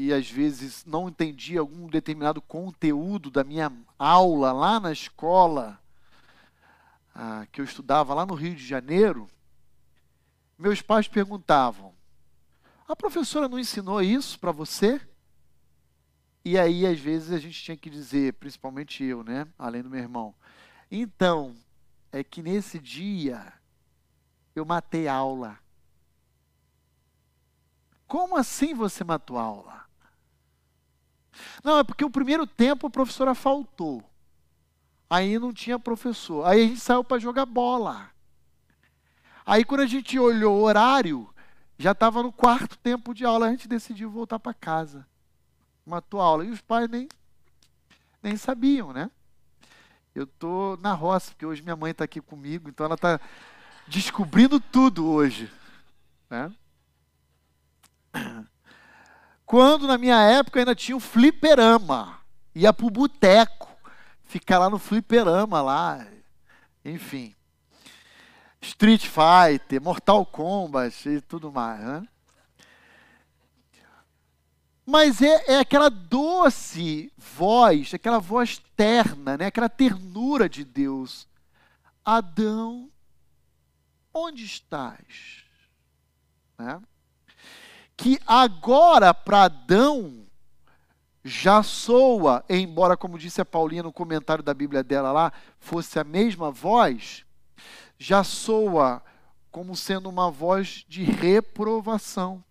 e às vezes não entendia algum determinado conteúdo da minha aula lá na escola, ah, que eu estudava lá no Rio de Janeiro, meus pais perguntavam: a professora não ensinou isso para você? E aí, às vezes, a gente tinha que dizer, principalmente eu, né? Além do meu irmão. Então, é que nesse dia eu matei aula. Como assim você matou aula? Não, é porque o primeiro tempo a professora faltou. Aí não tinha professor. Aí a gente saiu para jogar bola. Aí quando a gente olhou o horário, já estava no quarto tempo de aula, a gente decidiu voltar para casa. Matou a aula. E os pais nem, nem sabiam, né? Eu estou na roça, porque hoje minha mãe está aqui comigo, então ela está descobrindo tudo hoje. Né? Quando na minha época ainda tinha o fliperama. Ia para o boteco, ficar lá no fliperama lá. Enfim. Street Fighter, Mortal Kombat e tudo mais. Né? Mas é, é, aquela doce voz, aquela voz terna, né? aquela ternura de Deus. Adão, onde estás? Né? Que agora para Adão já soa, embora, como disse a Paulinha no comentário da Bíblia dela lá, fosse a mesma voz, já soa como sendo uma voz de reprovação.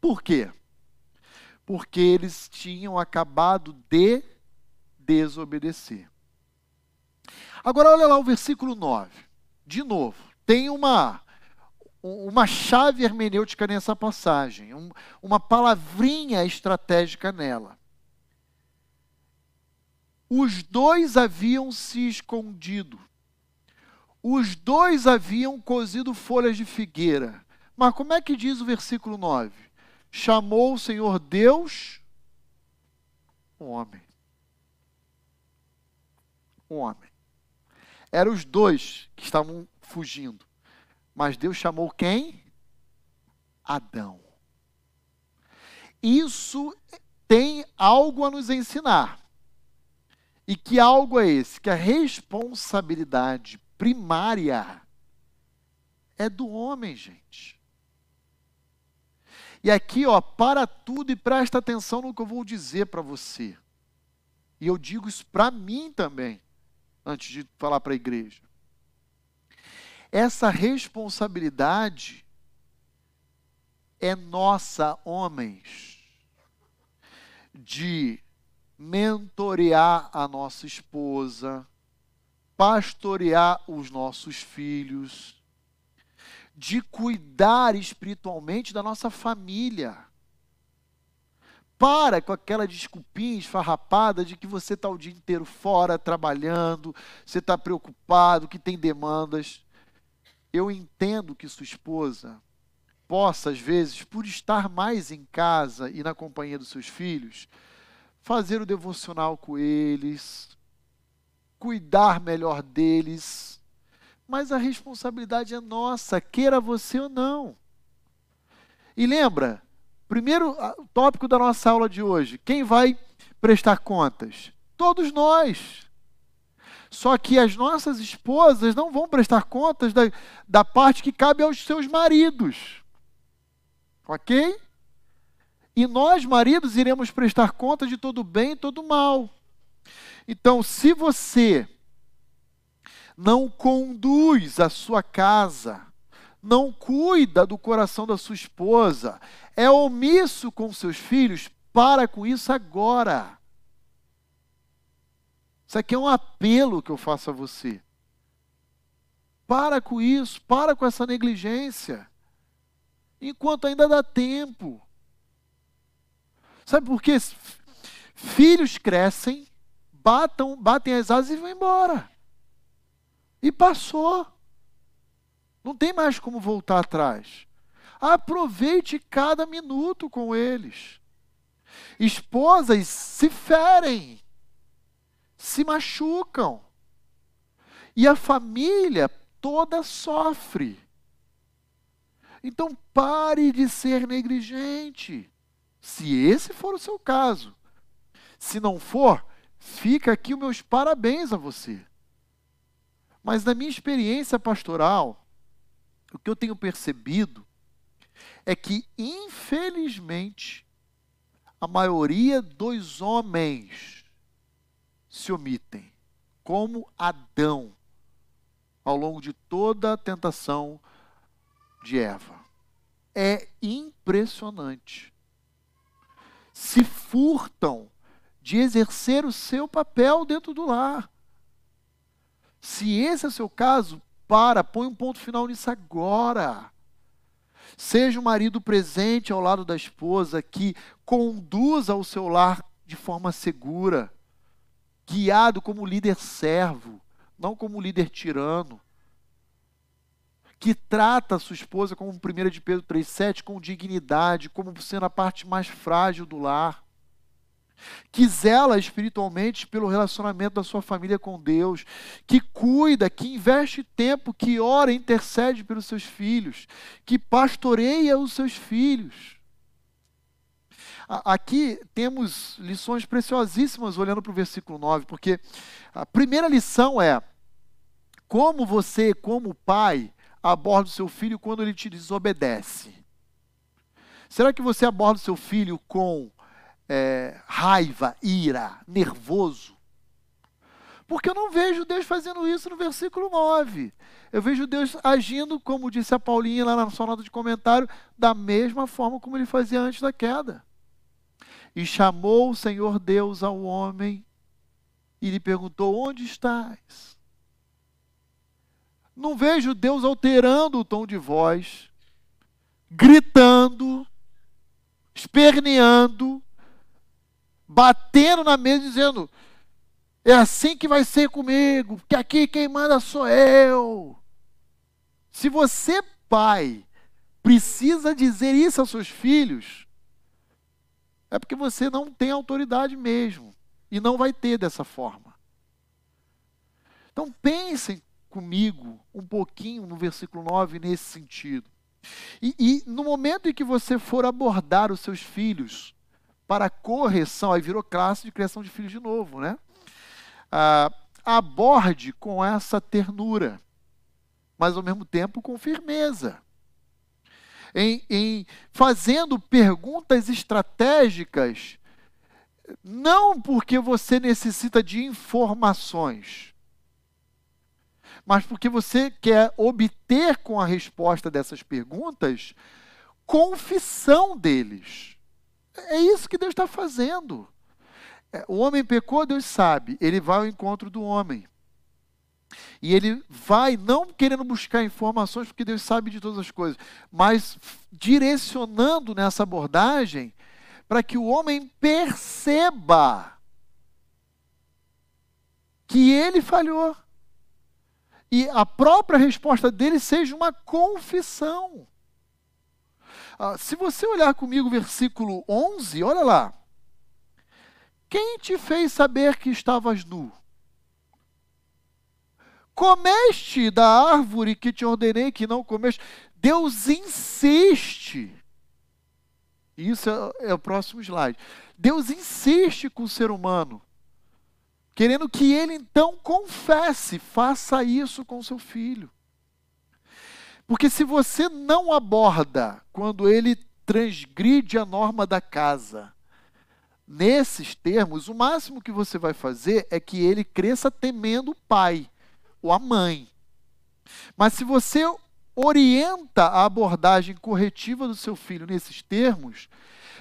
Por quê? Porque eles tinham acabado de desobedecer. Agora olha lá o versículo 9. De novo, tem uma uma chave hermenêutica nessa passagem, um, uma palavrinha estratégica nela. Os dois haviam se escondido os dois haviam cozido folhas de figueira. Mas como é que diz o versículo 9? Chamou o Senhor Deus um homem. Um homem. Eram os dois que estavam fugindo. Mas Deus chamou quem? Adão. Isso tem algo a nos ensinar. E que algo é esse? Que a responsabilidade primária é do homem, gente. E aqui, ó, para tudo e presta atenção no que eu vou dizer para você. E eu digo isso para mim também, antes de falar para a igreja. Essa responsabilidade é nossa, homens, de mentorear a nossa esposa, pastorear os nossos filhos, de cuidar espiritualmente da nossa família. Para com aquela desculpinha esfarrapada de que você está o dia inteiro fora trabalhando, você está preocupado, que tem demandas. Eu entendo que sua esposa possa, às vezes, por estar mais em casa e na companhia dos seus filhos, fazer o devocional com eles, cuidar melhor deles. Mas a responsabilidade é nossa, queira você ou não. E lembra, primeiro tópico da nossa aula de hoje: quem vai prestar contas? Todos nós. Só que as nossas esposas não vão prestar contas da, da parte que cabe aos seus maridos. Ok? E nós, maridos, iremos prestar conta de todo bem e todo mal. Então, se você não conduz a sua casa, não cuida do coração da sua esposa, é omisso com seus filhos, para com isso agora. Isso aqui é um apelo que eu faço a você. Para com isso, para com essa negligência enquanto ainda dá tempo. Sabe por quê? Filhos crescem, batam, batem as asas e vão embora. E passou. Não tem mais como voltar atrás. Aproveite cada minuto com eles. Esposas se ferem, se machucam. E a família toda sofre. Então pare de ser negligente. Se esse for o seu caso. Se não for, fica aqui os meus parabéns a você. Mas na minha experiência pastoral, o que eu tenho percebido é que, infelizmente, a maioria dos homens se omitem, como Adão, ao longo de toda a tentação de Eva. É impressionante. Se furtam de exercer o seu papel dentro do lar. Se esse é o seu caso, para, põe um ponto final nisso agora. Seja o marido presente ao lado da esposa que conduza o seu lar de forma segura, guiado como líder servo, não como líder tirano que trata a sua esposa, como 1 de Pedro 3,7, com dignidade, como sendo a parte mais frágil do lar. Que zela espiritualmente pelo relacionamento da sua família com Deus, que cuida, que investe tempo, que ora, intercede pelos seus filhos, que pastoreia os seus filhos. Aqui temos lições preciosíssimas olhando para o versículo 9, porque a primeira lição é como você, como pai, aborda o seu filho quando ele te desobedece? Será que você aborda o seu filho com é, raiva, ira, nervoso? Porque eu não vejo Deus fazendo isso no versículo 9. Eu vejo Deus agindo, como disse a Paulinha lá na sua nota de comentário, da mesma forma como ele fazia antes da queda. E chamou o Senhor Deus ao homem e lhe perguntou: Onde estás? Não vejo Deus alterando o tom de voz, gritando, esperneando, batendo na mesa, dizendo: é assim que vai ser comigo, que aqui quem manda sou eu. Se você, pai, precisa dizer isso aos seus filhos, é porque você não tem autoridade mesmo. E não vai ter dessa forma. Então pensem comigo um pouquinho no versículo 9 nesse sentido. E, e, no momento em que você for abordar os seus filhos para correção, aí virou classe de criação de filhos de novo, né? Ah, aborde com essa ternura, mas ao mesmo tempo com firmeza. Em, em fazendo perguntas estratégicas, não porque você necessita de informações, mas porque você quer obter com a resposta dessas perguntas confissão deles. É isso que Deus está fazendo. É, o homem pecou, Deus sabe, ele vai ao encontro do homem. E ele vai não querendo buscar informações, porque Deus sabe de todas as coisas, mas direcionando nessa abordagem para que o homem perceba que ele falhou e a própria resposta dele seja uma confissão. Ah, se você olhar comigo o versículo 11, olha lá. Quem te fez saber que estavas nu? Comeste da árvore que te ordenei que não comeste. Deus insiste. Isso é, é o próximo slide. Deus insiste com o ser humano querendo que ele então confesse, faça isso com seu filho. Porque se você não aborda quando ele transgride a norma da casa, nesses termos, o máximo que você vai fazer é que ele cresça temendo o pai ou a mãe. Mas se você orienta a abordagem corretiva do seu filho nesses termos,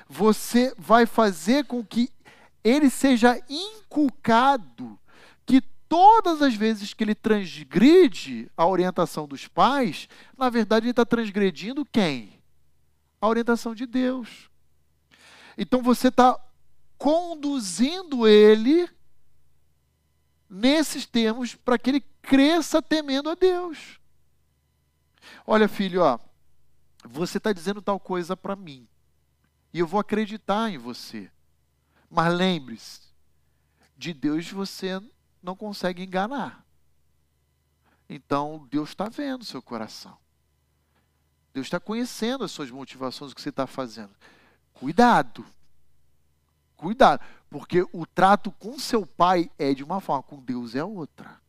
você vai fazer com que ele seja inculcado que todas as vezes que ele transgride a orientação dos pais, na verdade ele está transgredindo quem? A orientação de Deus. Então você está conduzindo ele nesses termos para que ele cresça temendo a Deus. Olha, filho, ó, você está dizendo tal coisa para mim e eu vou acreditar em você. Mas lembre-se, de Deus você não consegue enganar. Então, Deus está vendo seu coração. Deus está conhecendo as suas motivações, o que você está fazendo. Cuidado. Cuidado. Porque o trato com seu pai é de uma forma, com Deus é outra.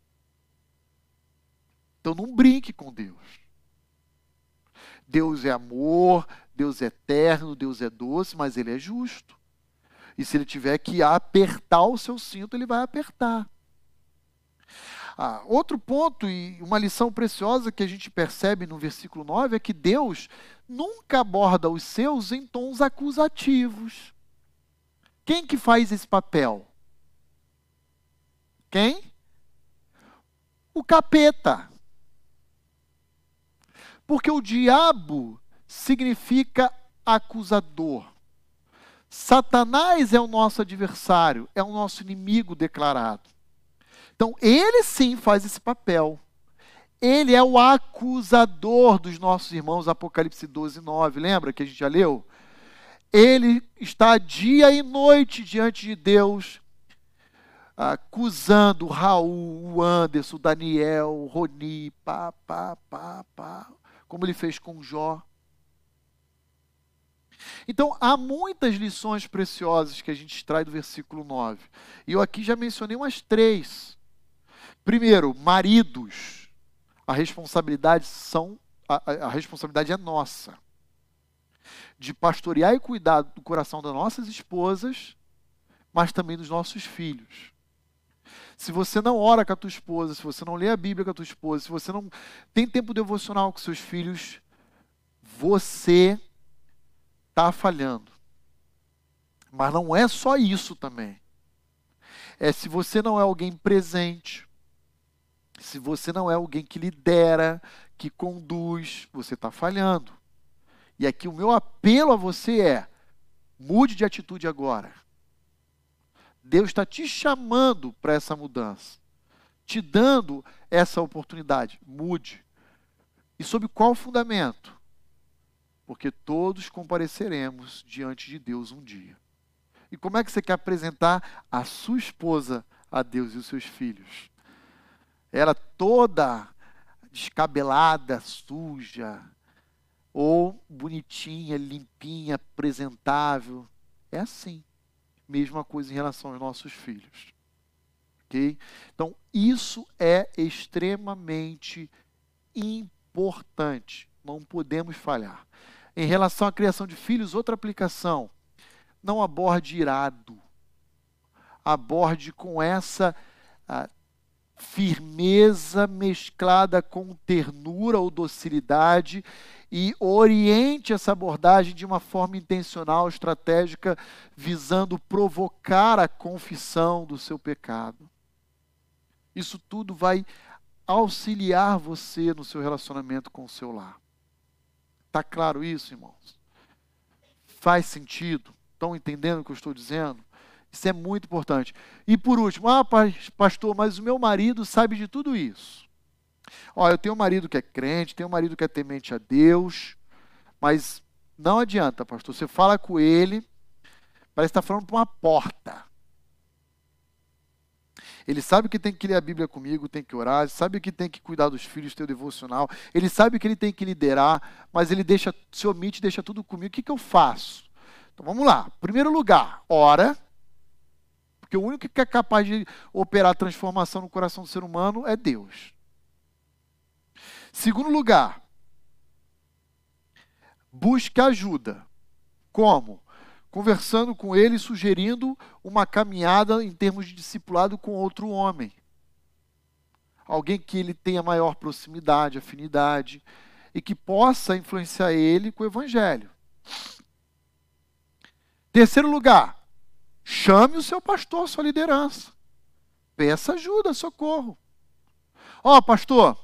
Então não brinque com Deus. Deus é amor, Deus é eterno, Deus é doce, mas Ele é justo. E se ele tiver que apertar o seu cinto, ele vai apertar. Ah, outro ponto e uma lição preciosa que a gente percebe no versículo 9 é que Deus nunca aborda os seus em tons acusativos. Quem que faz esse papel? Quem? O capeta. Porque o diabo significa acusador. Satanás é o nosso adversário, é o nosso inimigo declarado. Então, ele sim faz esse papel. Ele é o acusador dos nossos irmãos, Apocalipse 12, 9. Lembra que a gente já leu? Ele está dia e noite diante de Deus, acusando Raul, o Anderson, o Daniel, o Roni, pá, pá, pá, pá, como ele fez com Jó. Então, há muitas lições preciosas que a gente extrai do versículo 9. E eu aqui já mencionei umas três. Primeiro, maridos. A responsabilidade são a, a responsabilidade é nossa. De pastorear e cuidar do coração das nossas esposas, mas também dos nossos filhos. Se você não ora com a tua esposa, se você não lê a Bíblia com a tua esposa, se você não tem tempo devocional com seus filhos, você está falhando. Mas não é só isso também. É se você não é alguém presente, se você não é alguém que lidera, que conduz, você está falhando. E aqui o meu apelo a você é: mude de atitude agora. Deus está te chamando para essa mudança, te dando essa oportunidade. Mude. E sob qual fundamento? porque todos compareceremos diante de Deus um dia. E como é que você quer apresentar a sua esposa a Deus e os seus filhos? ela toda descabelada, suja, ou bonitinha, limpinha, apresentável. É assim. Mesma coisa em relação aos nossos filhos. Ok? Então, isso é extremamente importante. Não podemos falhar. Em relação à criação de filhos, outra aplicação. Não aborde irado. Aborde com essa ah, firmeza mesclada com ternura ou docilidade e oriente essa abordagem de uma forma intencional, estratégica, visando provocar a confissão do seu pecado. Isso tudo vai auxiliar você no seu relacionamento com o seu lar. Está claro isso, irmãos? Faz sentido? Estão entendendo o que eu estou dizendo? Isso é muito importante. E por último, ah, pastor, mas o meu marido sabe de tudo isso. Ó, eu tenho um marido que é crente, tenho um marido que é temente a Deus, mas não adianta, pastor. Você fala com ele, parece estar falando para uma porta. Ele sabe que tem que ler a Bíblia comigo, tem que orar, sabe que tem que cuidar dos filhos, ter o devocional, ele sabe que ele tem que liderar, mas ele deixa, se omite, deixa tudo comigo. O que, que eu faço? Então vamos lá. Primeiro lugar, ora. Porque o único que é capaz de operar transformação no coração do ser humano é Deus. Segundo lugar, busque ajuda. Como? Conversando com ele, sugerindo uma caminhada em termos de discipulado com outro homem. Alguém que ele tenha maior proximidade, afinidade e que possa influenciar ele com o evangelho. Terceiro lugar, chame o seu pastor, sua liderança. Peça ajuda, socorro. Ó, oh, pastor,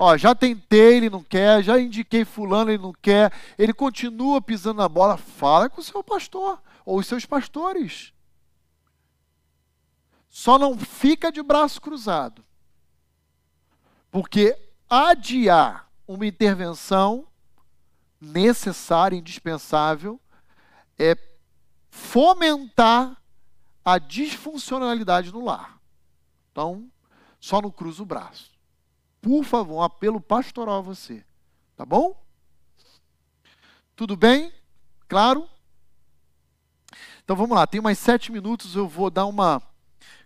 Ó, já tentei, ele não quer, já indiquei fulano, ele não quer, ele continua pisando na bola. Fala com o seu pastor ou os seus pastores. Só não fica de braço cruzado. Porque adiar uma intervenção necessária, indispensável, é fomentar a disfuncionalidade no lar. Então, só não cruza o braço por favor, um apelo pastoral a você. Tá bom? Tudo bem? Claro? Então vamos lá, tem mais sete minutos, eu vou dar uma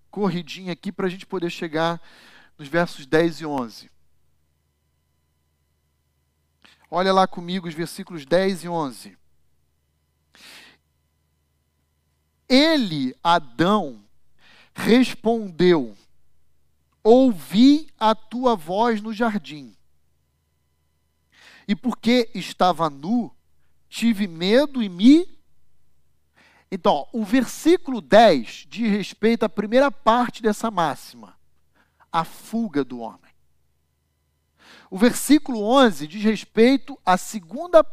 corridinha aqui para a gente poder chegar nos versos 10 e 11. Olha lá comigo os versículos 10 e 11. Ele, Adão, respondeu: Ouvi a tua voz no jardim. E porque estava nu, tive medo e me. Então, o versículo 10 diz respeito à primeira parte dessa máxima, a fuga do homem. O versículo 11 diz respeito à segunda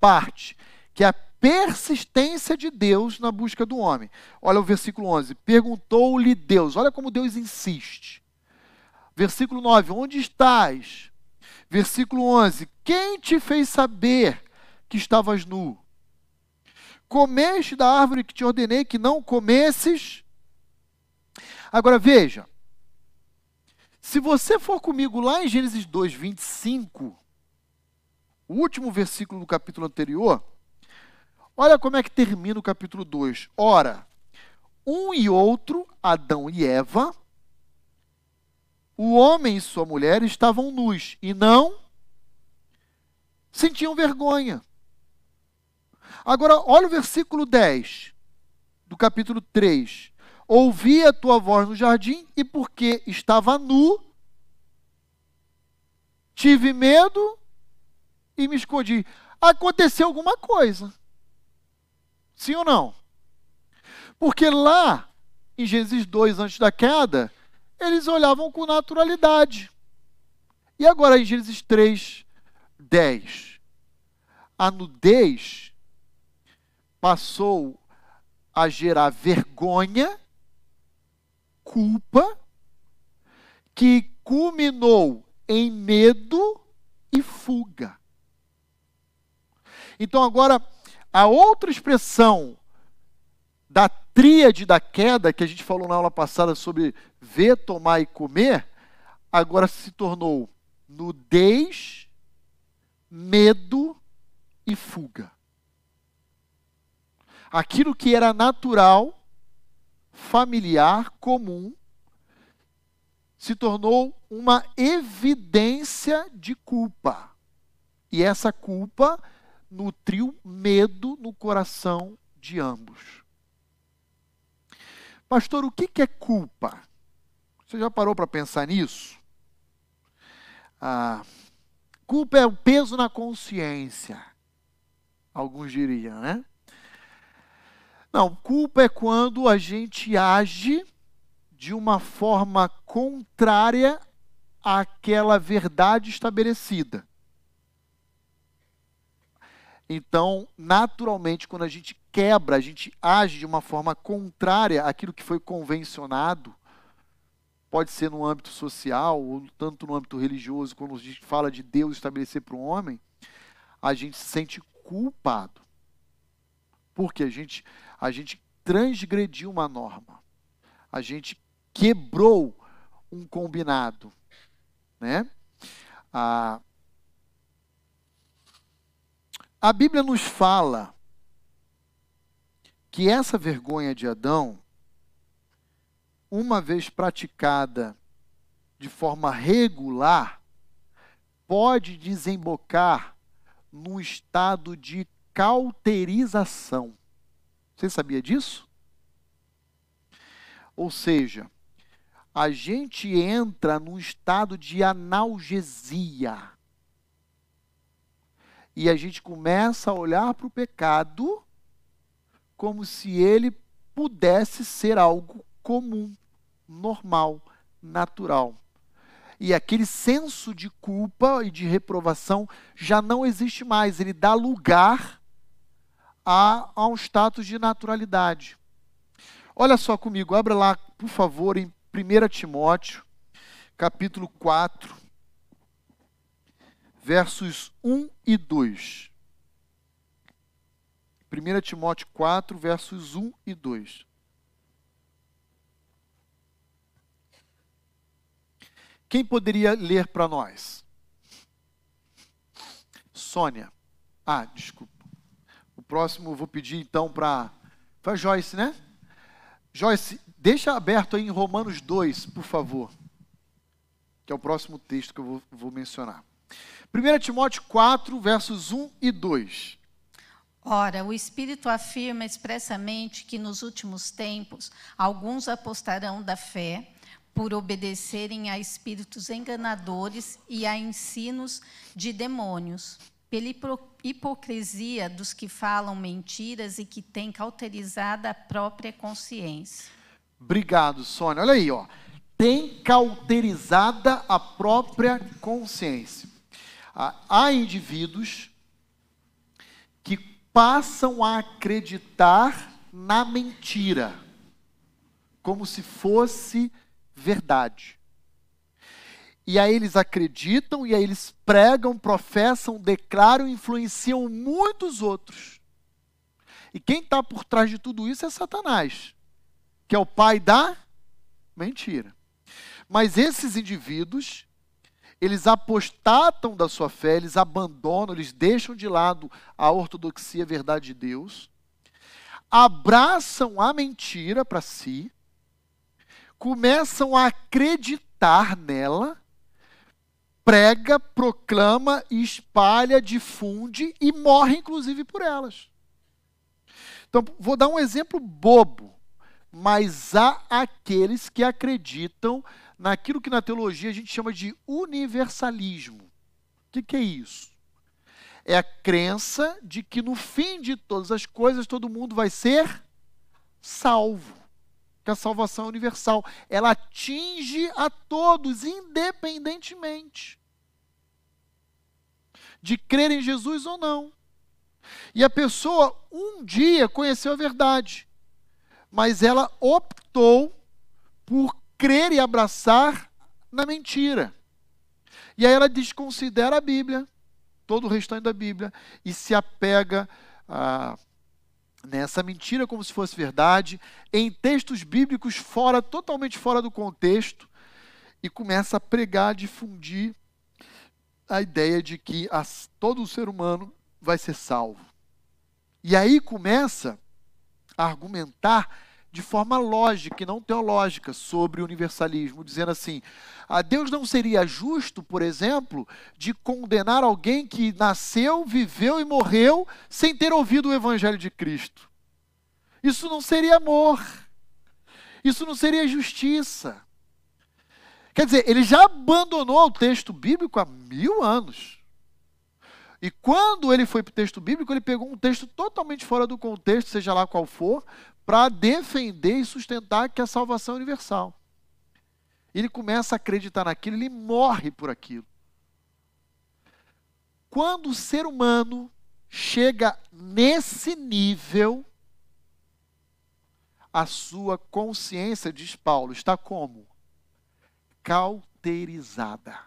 parte, que é a persistência de Deus na busca do homem. Olha o versículo 11. Perguntou-lhe Deus, olha como Deus insiste. Versículo 9: Onde estás? Versículo 11: Quem te fez saber que estavas nu? Comeste da árvore que te ordenei que não comesses? Agora veja, se você for comigo lá em Gênesis 2, 25, o último versículo do capítulo anterior, olha como é que termina o capítulo 2. Ora, um e outro, Adão e Eva, o homem e sua mulher estavam nus e não sentiam vergonha. Agora, olha o versículo 10 do capítulo 3. Ouvi a tua voz no jardim e porque estava nu, tive medo e me escondi. Aconteceu alguma coisa. Sim ou não? Porque lá, em Gênesis 2, antes da queda, eles olhavam com naturalidade. E agora em Gênesis 3, 10, a nudez passou a gerar vergonha, culpa, que culminou em medo e fuga. Então agora a outra expressão da tríade da queda que a gente falou na aula passada sobre ver, tomar e comer, agora se tornou nudez, medo e fuga. Aquilo que era natural, familiar, comum, se tornou uma evidência de culpa. E essa culpa nutriu medo no coração de ambos. Pastor, o que é culpa? Você já parou para pensar nisso? Ah, culpa é o peso na consciência. Alguns diriam, né? Não, culpa é quando a gente age de uma forma contrária àquela verdade estabelecida. Então, naturalmente, quando a gente quebra, a gente age de uma forma contrária àquilo que foi convencionado, pode ser no âmbito social, ou tanto no âmbito religioso, quando a gente fala de Deus estabelecer para o homem, a gente se sente culpado. Porque a gente, a gente transgrediu uma norma. A gente quebrou um combinado. Né? A, a Bíblia nos fala que essa vergonha de Adão, uma vez praticada de forma regular, pode desembocar num estado de cauterização. Você sabia disso? Ou seja, a gente entra num estado de analgesia. E a gente começa a olhar para o pecado como se ele pudesse ser algo comum, normal, natural. E aquele senso de culpa e de reprovação já não existe mais, ele dá lugar a, a um status de naturalidade. Olha só comigo, abra lá, por favor, em 1 Timóteo, capítulo 4, versos 1 e 2. 1 Timóteo 4, versos 1 e 2. Quem poderia ler para nós? Sônia. Ah, desculpa. O próximo eu vou pedir então para. Foi Joyce, né? Joyce, deixa aberto aí em Romanos 2, por favor. Que é o próximo texto que eu vou, vou mencionar. 1 Timóteo 4, versos 1 e 2. Ora, o Espírito afirma expressamente que nos últimos tempos alguns apostarão da fé por obedecerem a espíritos enganadores e a ensinos de demônios, pela hipocrisia dos que falam mentiras e que têm cauterizado a própria consciência. Obrigado, Sônia. Olha aí, ó. Tem cauterizada a própria consciência. Há indivíduos que passam a acreditar na mentira, como se fosse verdade. E aí eles acreditam, e aí eles pregam, professam, declaram, influenciam muitos outros. E quem está por trás de tudo isso é Satanás, que é o pai da mentira. Mas esses indivíduos, eles apostatam da sua fé, eles abandonam, eles deixam de lado a ortodoxia, a verdade de Deus, abraçam a mentira para si, começam a acreditar nela, prega, proclama, espalha, difunde e morre, inclusive, por elas. Então, vou dar um exemplo bobo, mas há aqueles que acreditam naquilo que na teologia a gente chama de universalismo. O que, que é isso? É a crença de que no fim de todas as coisas todo mundo vai ser salvo que a salvação é universal. Ela atinge a todos, independentemente de crer em Jesus ou não. E a pessoa um dia conheceu a verdade, mas ela optou por crer e abraçar na mentira. E aí ela desconsidera a Bíblia, todo o restante da Bíblia, e se apega a nessa mentira como se fosse verdade, em textos bíblicos fora, totalmente fora do contexto, e começa a pregar, difundir a ideia de que as, todo ser humano vai ser salvo. E aí começa a argumentar de forma lógica e não teológica sobre o universalismo, dizendo assim: a Deus não seria justo, por exemplo, de condenar alguém que nasceu, viveu e morreu sem ter ouvido o evangelho de Cristo. Isso não seria amor. Isso não seria justiça. Quer dizer, ele já abandonou o texto bíblico há mil anos. E quando ele foi para o texto bíblico, ele pegou um texto totalmente fora do contexto, seja lá qual for, para defender e sustentar que a salvação é universal. Ele começa a acreditar naquilo, ele morre por aquilo. Quando o ser humano chega nesse nível, a sua consciência, diz Paulo, está como? Cauterizada.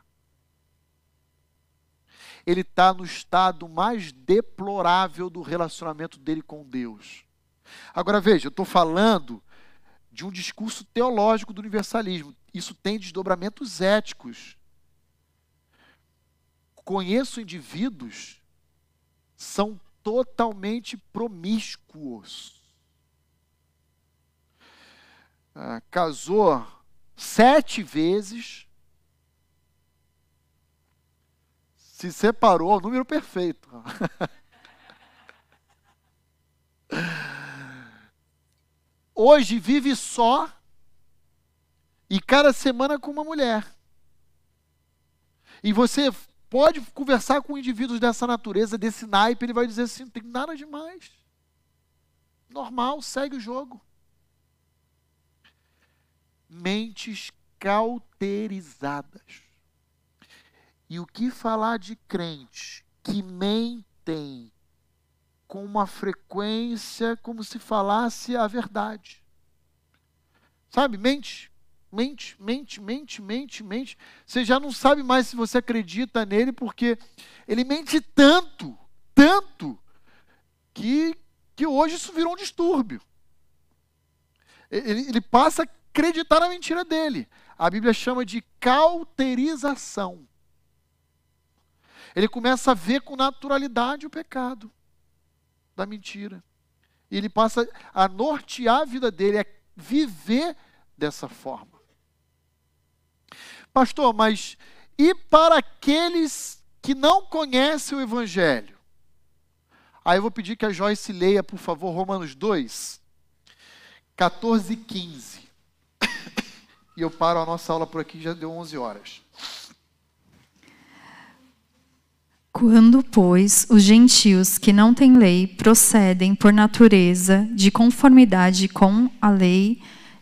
Ele está no estado mais deplorável do relacionamento dele com Deus. Agora veja, eu estou falando de um discurso teológico do universalismo. Isso tem desdobramentos éticos. Conheço indivíduos são totalmente promíscuos. Ah, casou sete vezes, se separou, número perfeito. Hoje vive só e cada semana com uma mulher. E você pode conversar com indivíduos dessa natureza, desse naipe, ele vai dizer assim: não tem nada demais. Normal, segue o jogo mentes cauterizadas. E o que falar de crentes que mentem com uma frequência como se falasse a verdade? Sabe, mente, mente, mente, mente, mente, mente. Você já não sabe mais se você acredita nele, porque ele mente tanto, tanto, que, que hoje isso virou um distúrbio. Ele, ele passa acreditar na mentira dele. A Bíblia chama de cauterização. Ele começa a ver com naturalidade o pecado da mentira. E ele passa a nortear a vida dele, a viver dessa forma. Pastor, mas e para aqueles que não conhecem o Evangelho? Aí eu vou pedir que a Joyce leia, por favor, Romanos 2, 14 e 15. E eu paro a nossa aula por aqui, já deu 11 horas. Quando, pois, os gentios que não têm lei procedem por natureza de conformidade com a lei,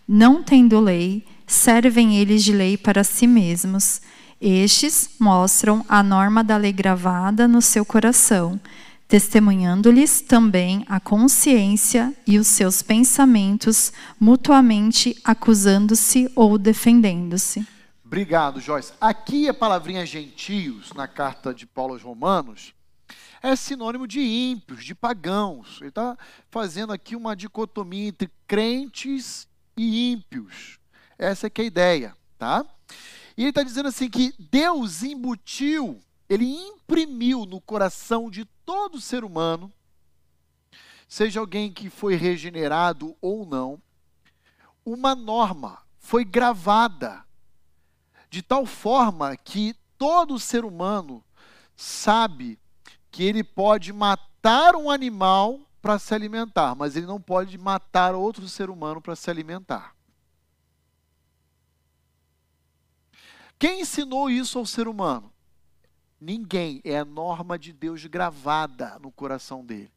não tendo lei, servem eles de lei para si mesmos. Estes mostram a norma da lei gravada no seu coração, testemunhando-lhes também a consciência e os seus pensamentos, mutuamente acusando-se ou defendendo-se. Obrigado, Joyce. Aqui a palavrinha gentios, na carta de Paulo aos Romanos, é sinônimo de ímpios, de pagãos. Ele está fazendo aqui uma dicotomia entre crentes e ímpios. Essa é que é a ideia, tá? E ele está dizendo assim que Deus embutiu, ele imprimiu no coração de todo ser humano, seja alguém que foi regenerado ou não, uma norma foi gravada de tal forma que todo ser humano sabe que ele pode matar um animal para se alimentar, mas ele não pode matar outro ser humano para se alimentar. Quem ensinou isso ao ser humano? Ninguém. É a norma de Deus gravada no coração dele.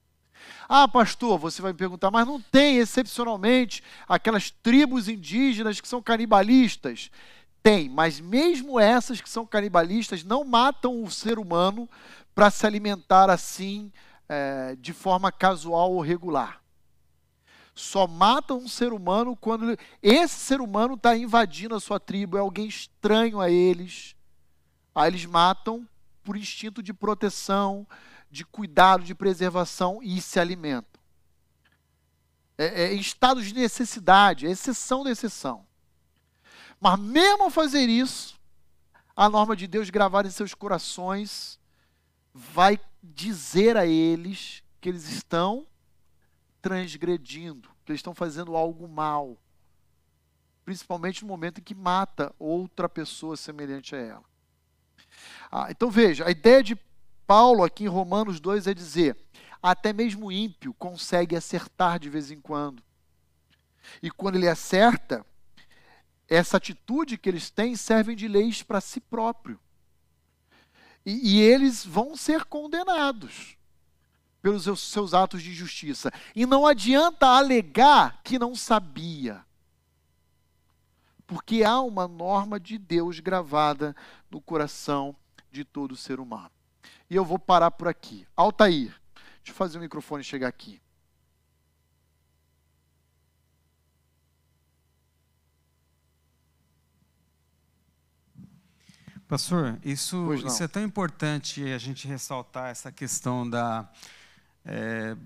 Ah, pastor, você vai me perguntar, mas não tem excepcionalmente aquelas tribos indígenas que são canibalistas? Tem, mas mesmo essas que são canibalistas não matam o ser humano para se alimentar assim é, de forma casual ou regular. Só matam um ser humano quando esse ser humano está invadindo a sua tribo, é alguém estranho a eles. Aí eles matam por instinto de proteção, de cuidado, de preservação e se alimentam. É, é, em estados de necessidade, é exceção da exceção. Mas mesmo ao fazer isso, a norma de Deus gravada em seus corações vai dizer a eles que eles estão transgredindo, que eles estão fazendo algo mal. Principalmente no momento em que mata outra pessoa semelhante a ela. Ah, então veja, a ideia de Paulo aqui em Romanos 2 é dizer: até mesmo o ímpio consegue acertar de vez em quando. E quando ele acerta, essa atitude que eles têm servem de leis para si próprio. E, e, eles vão ser condenados pelos seus, seus atos de justiça. E não adianta alegar que não sabia. Porque há uma norma de Deus gravada no coração de todo ser humano. E eu vou parar por aqui. Altair, deixa eu fazer o microfone chegar aqui. Pastor, isso, isso é tão importante a gente ressaltar essa questão da, é,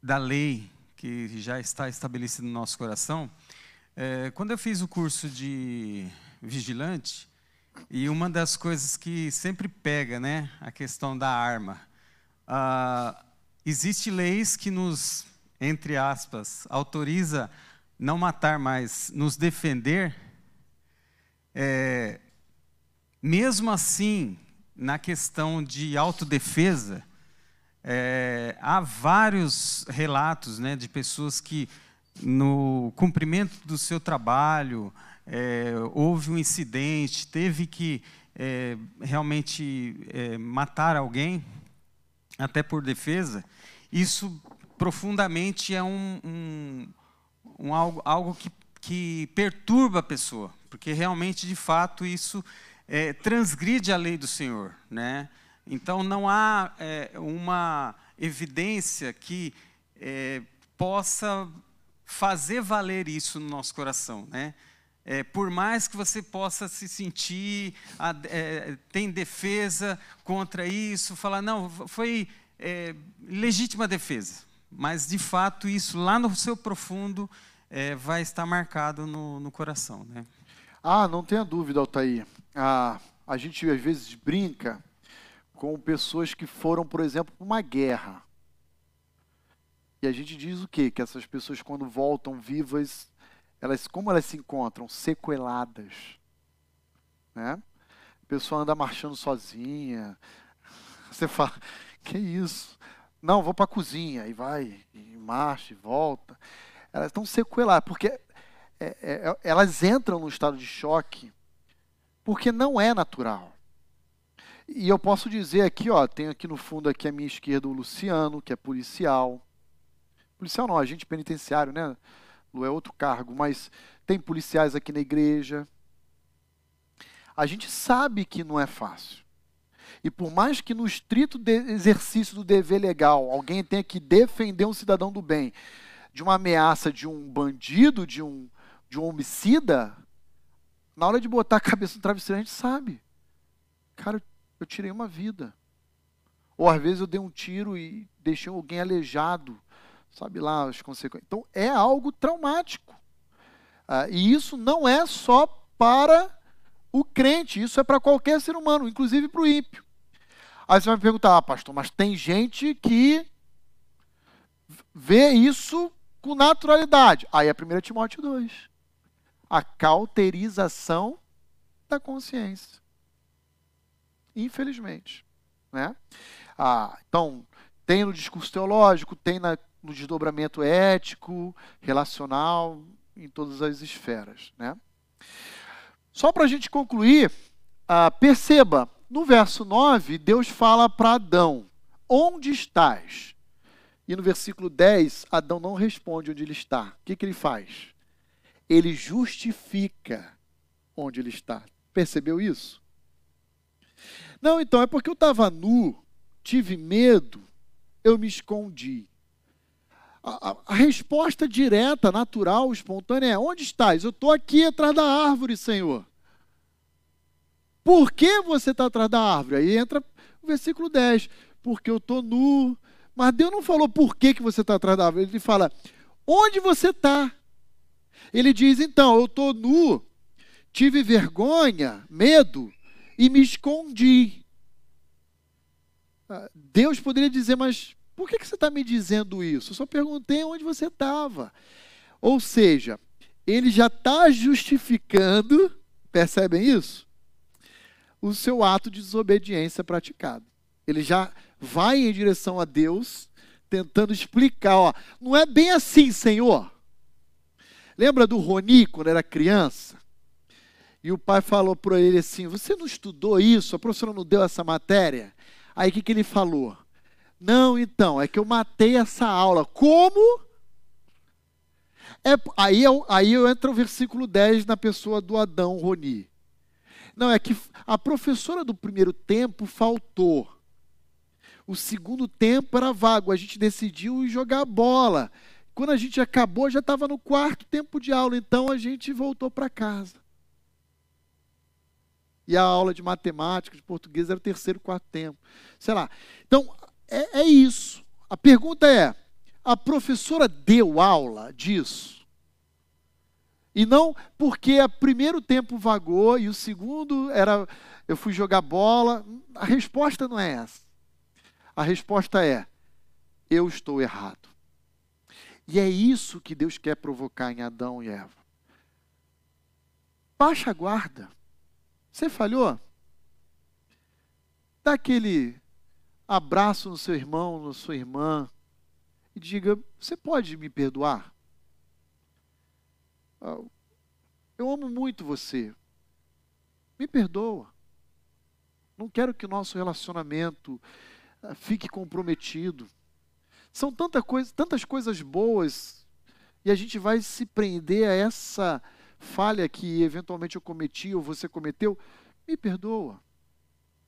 da lei que já está estabelecida no nosso coração. É, quando eu fiz o curso de vigilante, e uma das coisas que sempre pega, né, a questão da arma. Ah, Existem leis que nos, entre aspas, autoriza não matar, mas nos defender. É, mesmo assim, na questão de autodefesa, é, há vários relatos né, de pessoas que, no cumprimento do seu trabalho, é, houve um incidente, teve que é, realmente é, matar alguém, até por defesa, isso profundamente é um, um, um algo, algo que, que perturba a pessoa, porque realmente, de fato, isso é, transgride a lei do Senhor, né? Então não há é, uma evidência que é, possa fazer valer isso no nosso coração, né? É, por mais que você possa se sentir é, tem defesa contra isso, falar não foi é, legítima defesa, mas de fato isso lá no seu profundo é, vai estar marcado no, no coração, né? Ah, não tenha dúvida, Altair. Ah, a gente às vezes brinca com pessoas que foram, por exemplo, para uma guerra. E a gente diz o quê? Que essas pessoas, quando voltam vivas, elas, como elas se encontram? Sequeladas. Né? A pessoa anda marchando sozinha. Você fala, que isso? Não, vou para a cozinha. E vai, e marcha, e volta. Elas estão sequeladas, porque é, é, é, elas entram no estado de choque porque não é natural. E eu posso dizer aqui, ó, tenho aqui no fundo aqui à minha esquerda o Luciano, que é policial. Policial não, agente penitenciário, né? Lu é outro cargo, mas tem policiais aqui na igreja. A gente sabe que não é fácil. E por mais que no estrito exercício do dever legal alguém tenha que defender um cidadão do bem de uma ameaça de um bandido, de um de um homicida, na hora de botar a cabeça no travesseiro, a gente sabe. Cara, eu tirei uma vida. Ou às vezes eu dei um tiro e deixei alguém aleijado. Sabe lá as consequências. Então é algo traumático. Ah, e isso não é só para o crente, isso é para qualquer ser humano, inclusive para o ímpio. Aí você vai me perguntar, ah, pastor, mas tem gente que vê isso com naturalidade. Aí é 1 Timóteo 2 a cauterização da consciência. Infelizmente. Né? Ah, então, tem no discurso teológico, tem na, no desdobramento ético, relacional, em todas as esferas. Né? Só para a gente concluir, ah, perceba, no verso 9, Deus fala para Adão: Onde estás? E no versículo 10, Adão não responde onde ele está. O que, que ele faz? Ele justifica onde ele está. Percebeu isso? Não, então é porque eu estava nu, tive medo, eu me escondi. A, a, a, resposta direta, natural, espontânea é: onde estás? Eu estou aqui atrás da árvore, Senhor. Por que você está atrás da árvore? Aí entra o versículo 10. Porque eu estou nu. Mas Deus não falou por que, que você está atrás da árvore. Ele fala: onde você está? Ele diz: então, eu estou nu tive vergonha, medo e me escondi. Ah, Deus poderia dizer, mas por que, você está me dizendo isso? Eu só perguntei onde você estava. Ou seja, ele já está justificando, percebem isso? O seu ato de desobediência praticado. Ele já vai em direção a Deus, tentando explicar, ó, não é bem assim, Senhor. Lembra do Roni quando era criança? E o pai falou para ele assim: Você não estudou isso? A professora não deu essa matéria? Aí o que, que ele falou? Não, então, é que eu matei essa aula. Como? É, aí, eu, aí eu entro o versículo 10 na pessoa do Adão Roni. Não, é que a professora do primeiro tempo faltou. O segundo tempo era vago, a gente decidiu jogar bola. Quando a gente acabou, já estava no quarto tempo de aula, então a gente voltou para casa. E a aula de matemática, de português, era o terceiro, quarto tempo. Sei lá. Então, é, é isso. A pergunta é: a professora deu aula disso? E não porque o primeiro tempo vagou e o segundo era eu fui jogar bola. A resposta não é essa. A resposta é: eu estou errado. E é isso que Deus quer provocar em Adão e Eva. Baixa a guarda. Você falhou? Dá aquele abraço no seu irmão, na sua irmã e diga: Você pode me perdoar? Ah, eu amo muito você. Me perdoa. Não quero que o nosso relacionamento ah, fique comprometido. São tanta coisa, tantas coisas boas e a gente vai se prender a essa falha que eventualmente eu cometi ou você cometeu, me perdoa.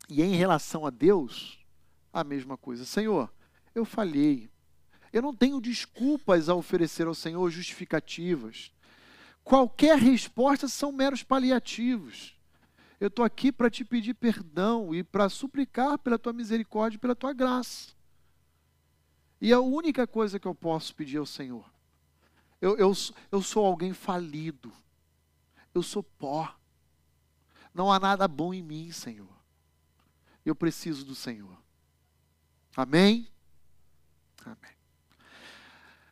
E em relação a Deus, a mesma coisa. Senhor, eu falhei. Eu não tenho desculpas a oferecer ao Senhor, justificativas. Qualquer resposta são meros paliativos. Eu estou aqui para te pedir perdão e para suplicar pela tua misericórdia e pela tua graça. E a única coisa que eu posso pedir ao Senhor, eu, eu, eu sou alguém falido, eu sou pó. Não há nada bom em mim, Senhor. Eu preciso do Senhor. Amém? Amém.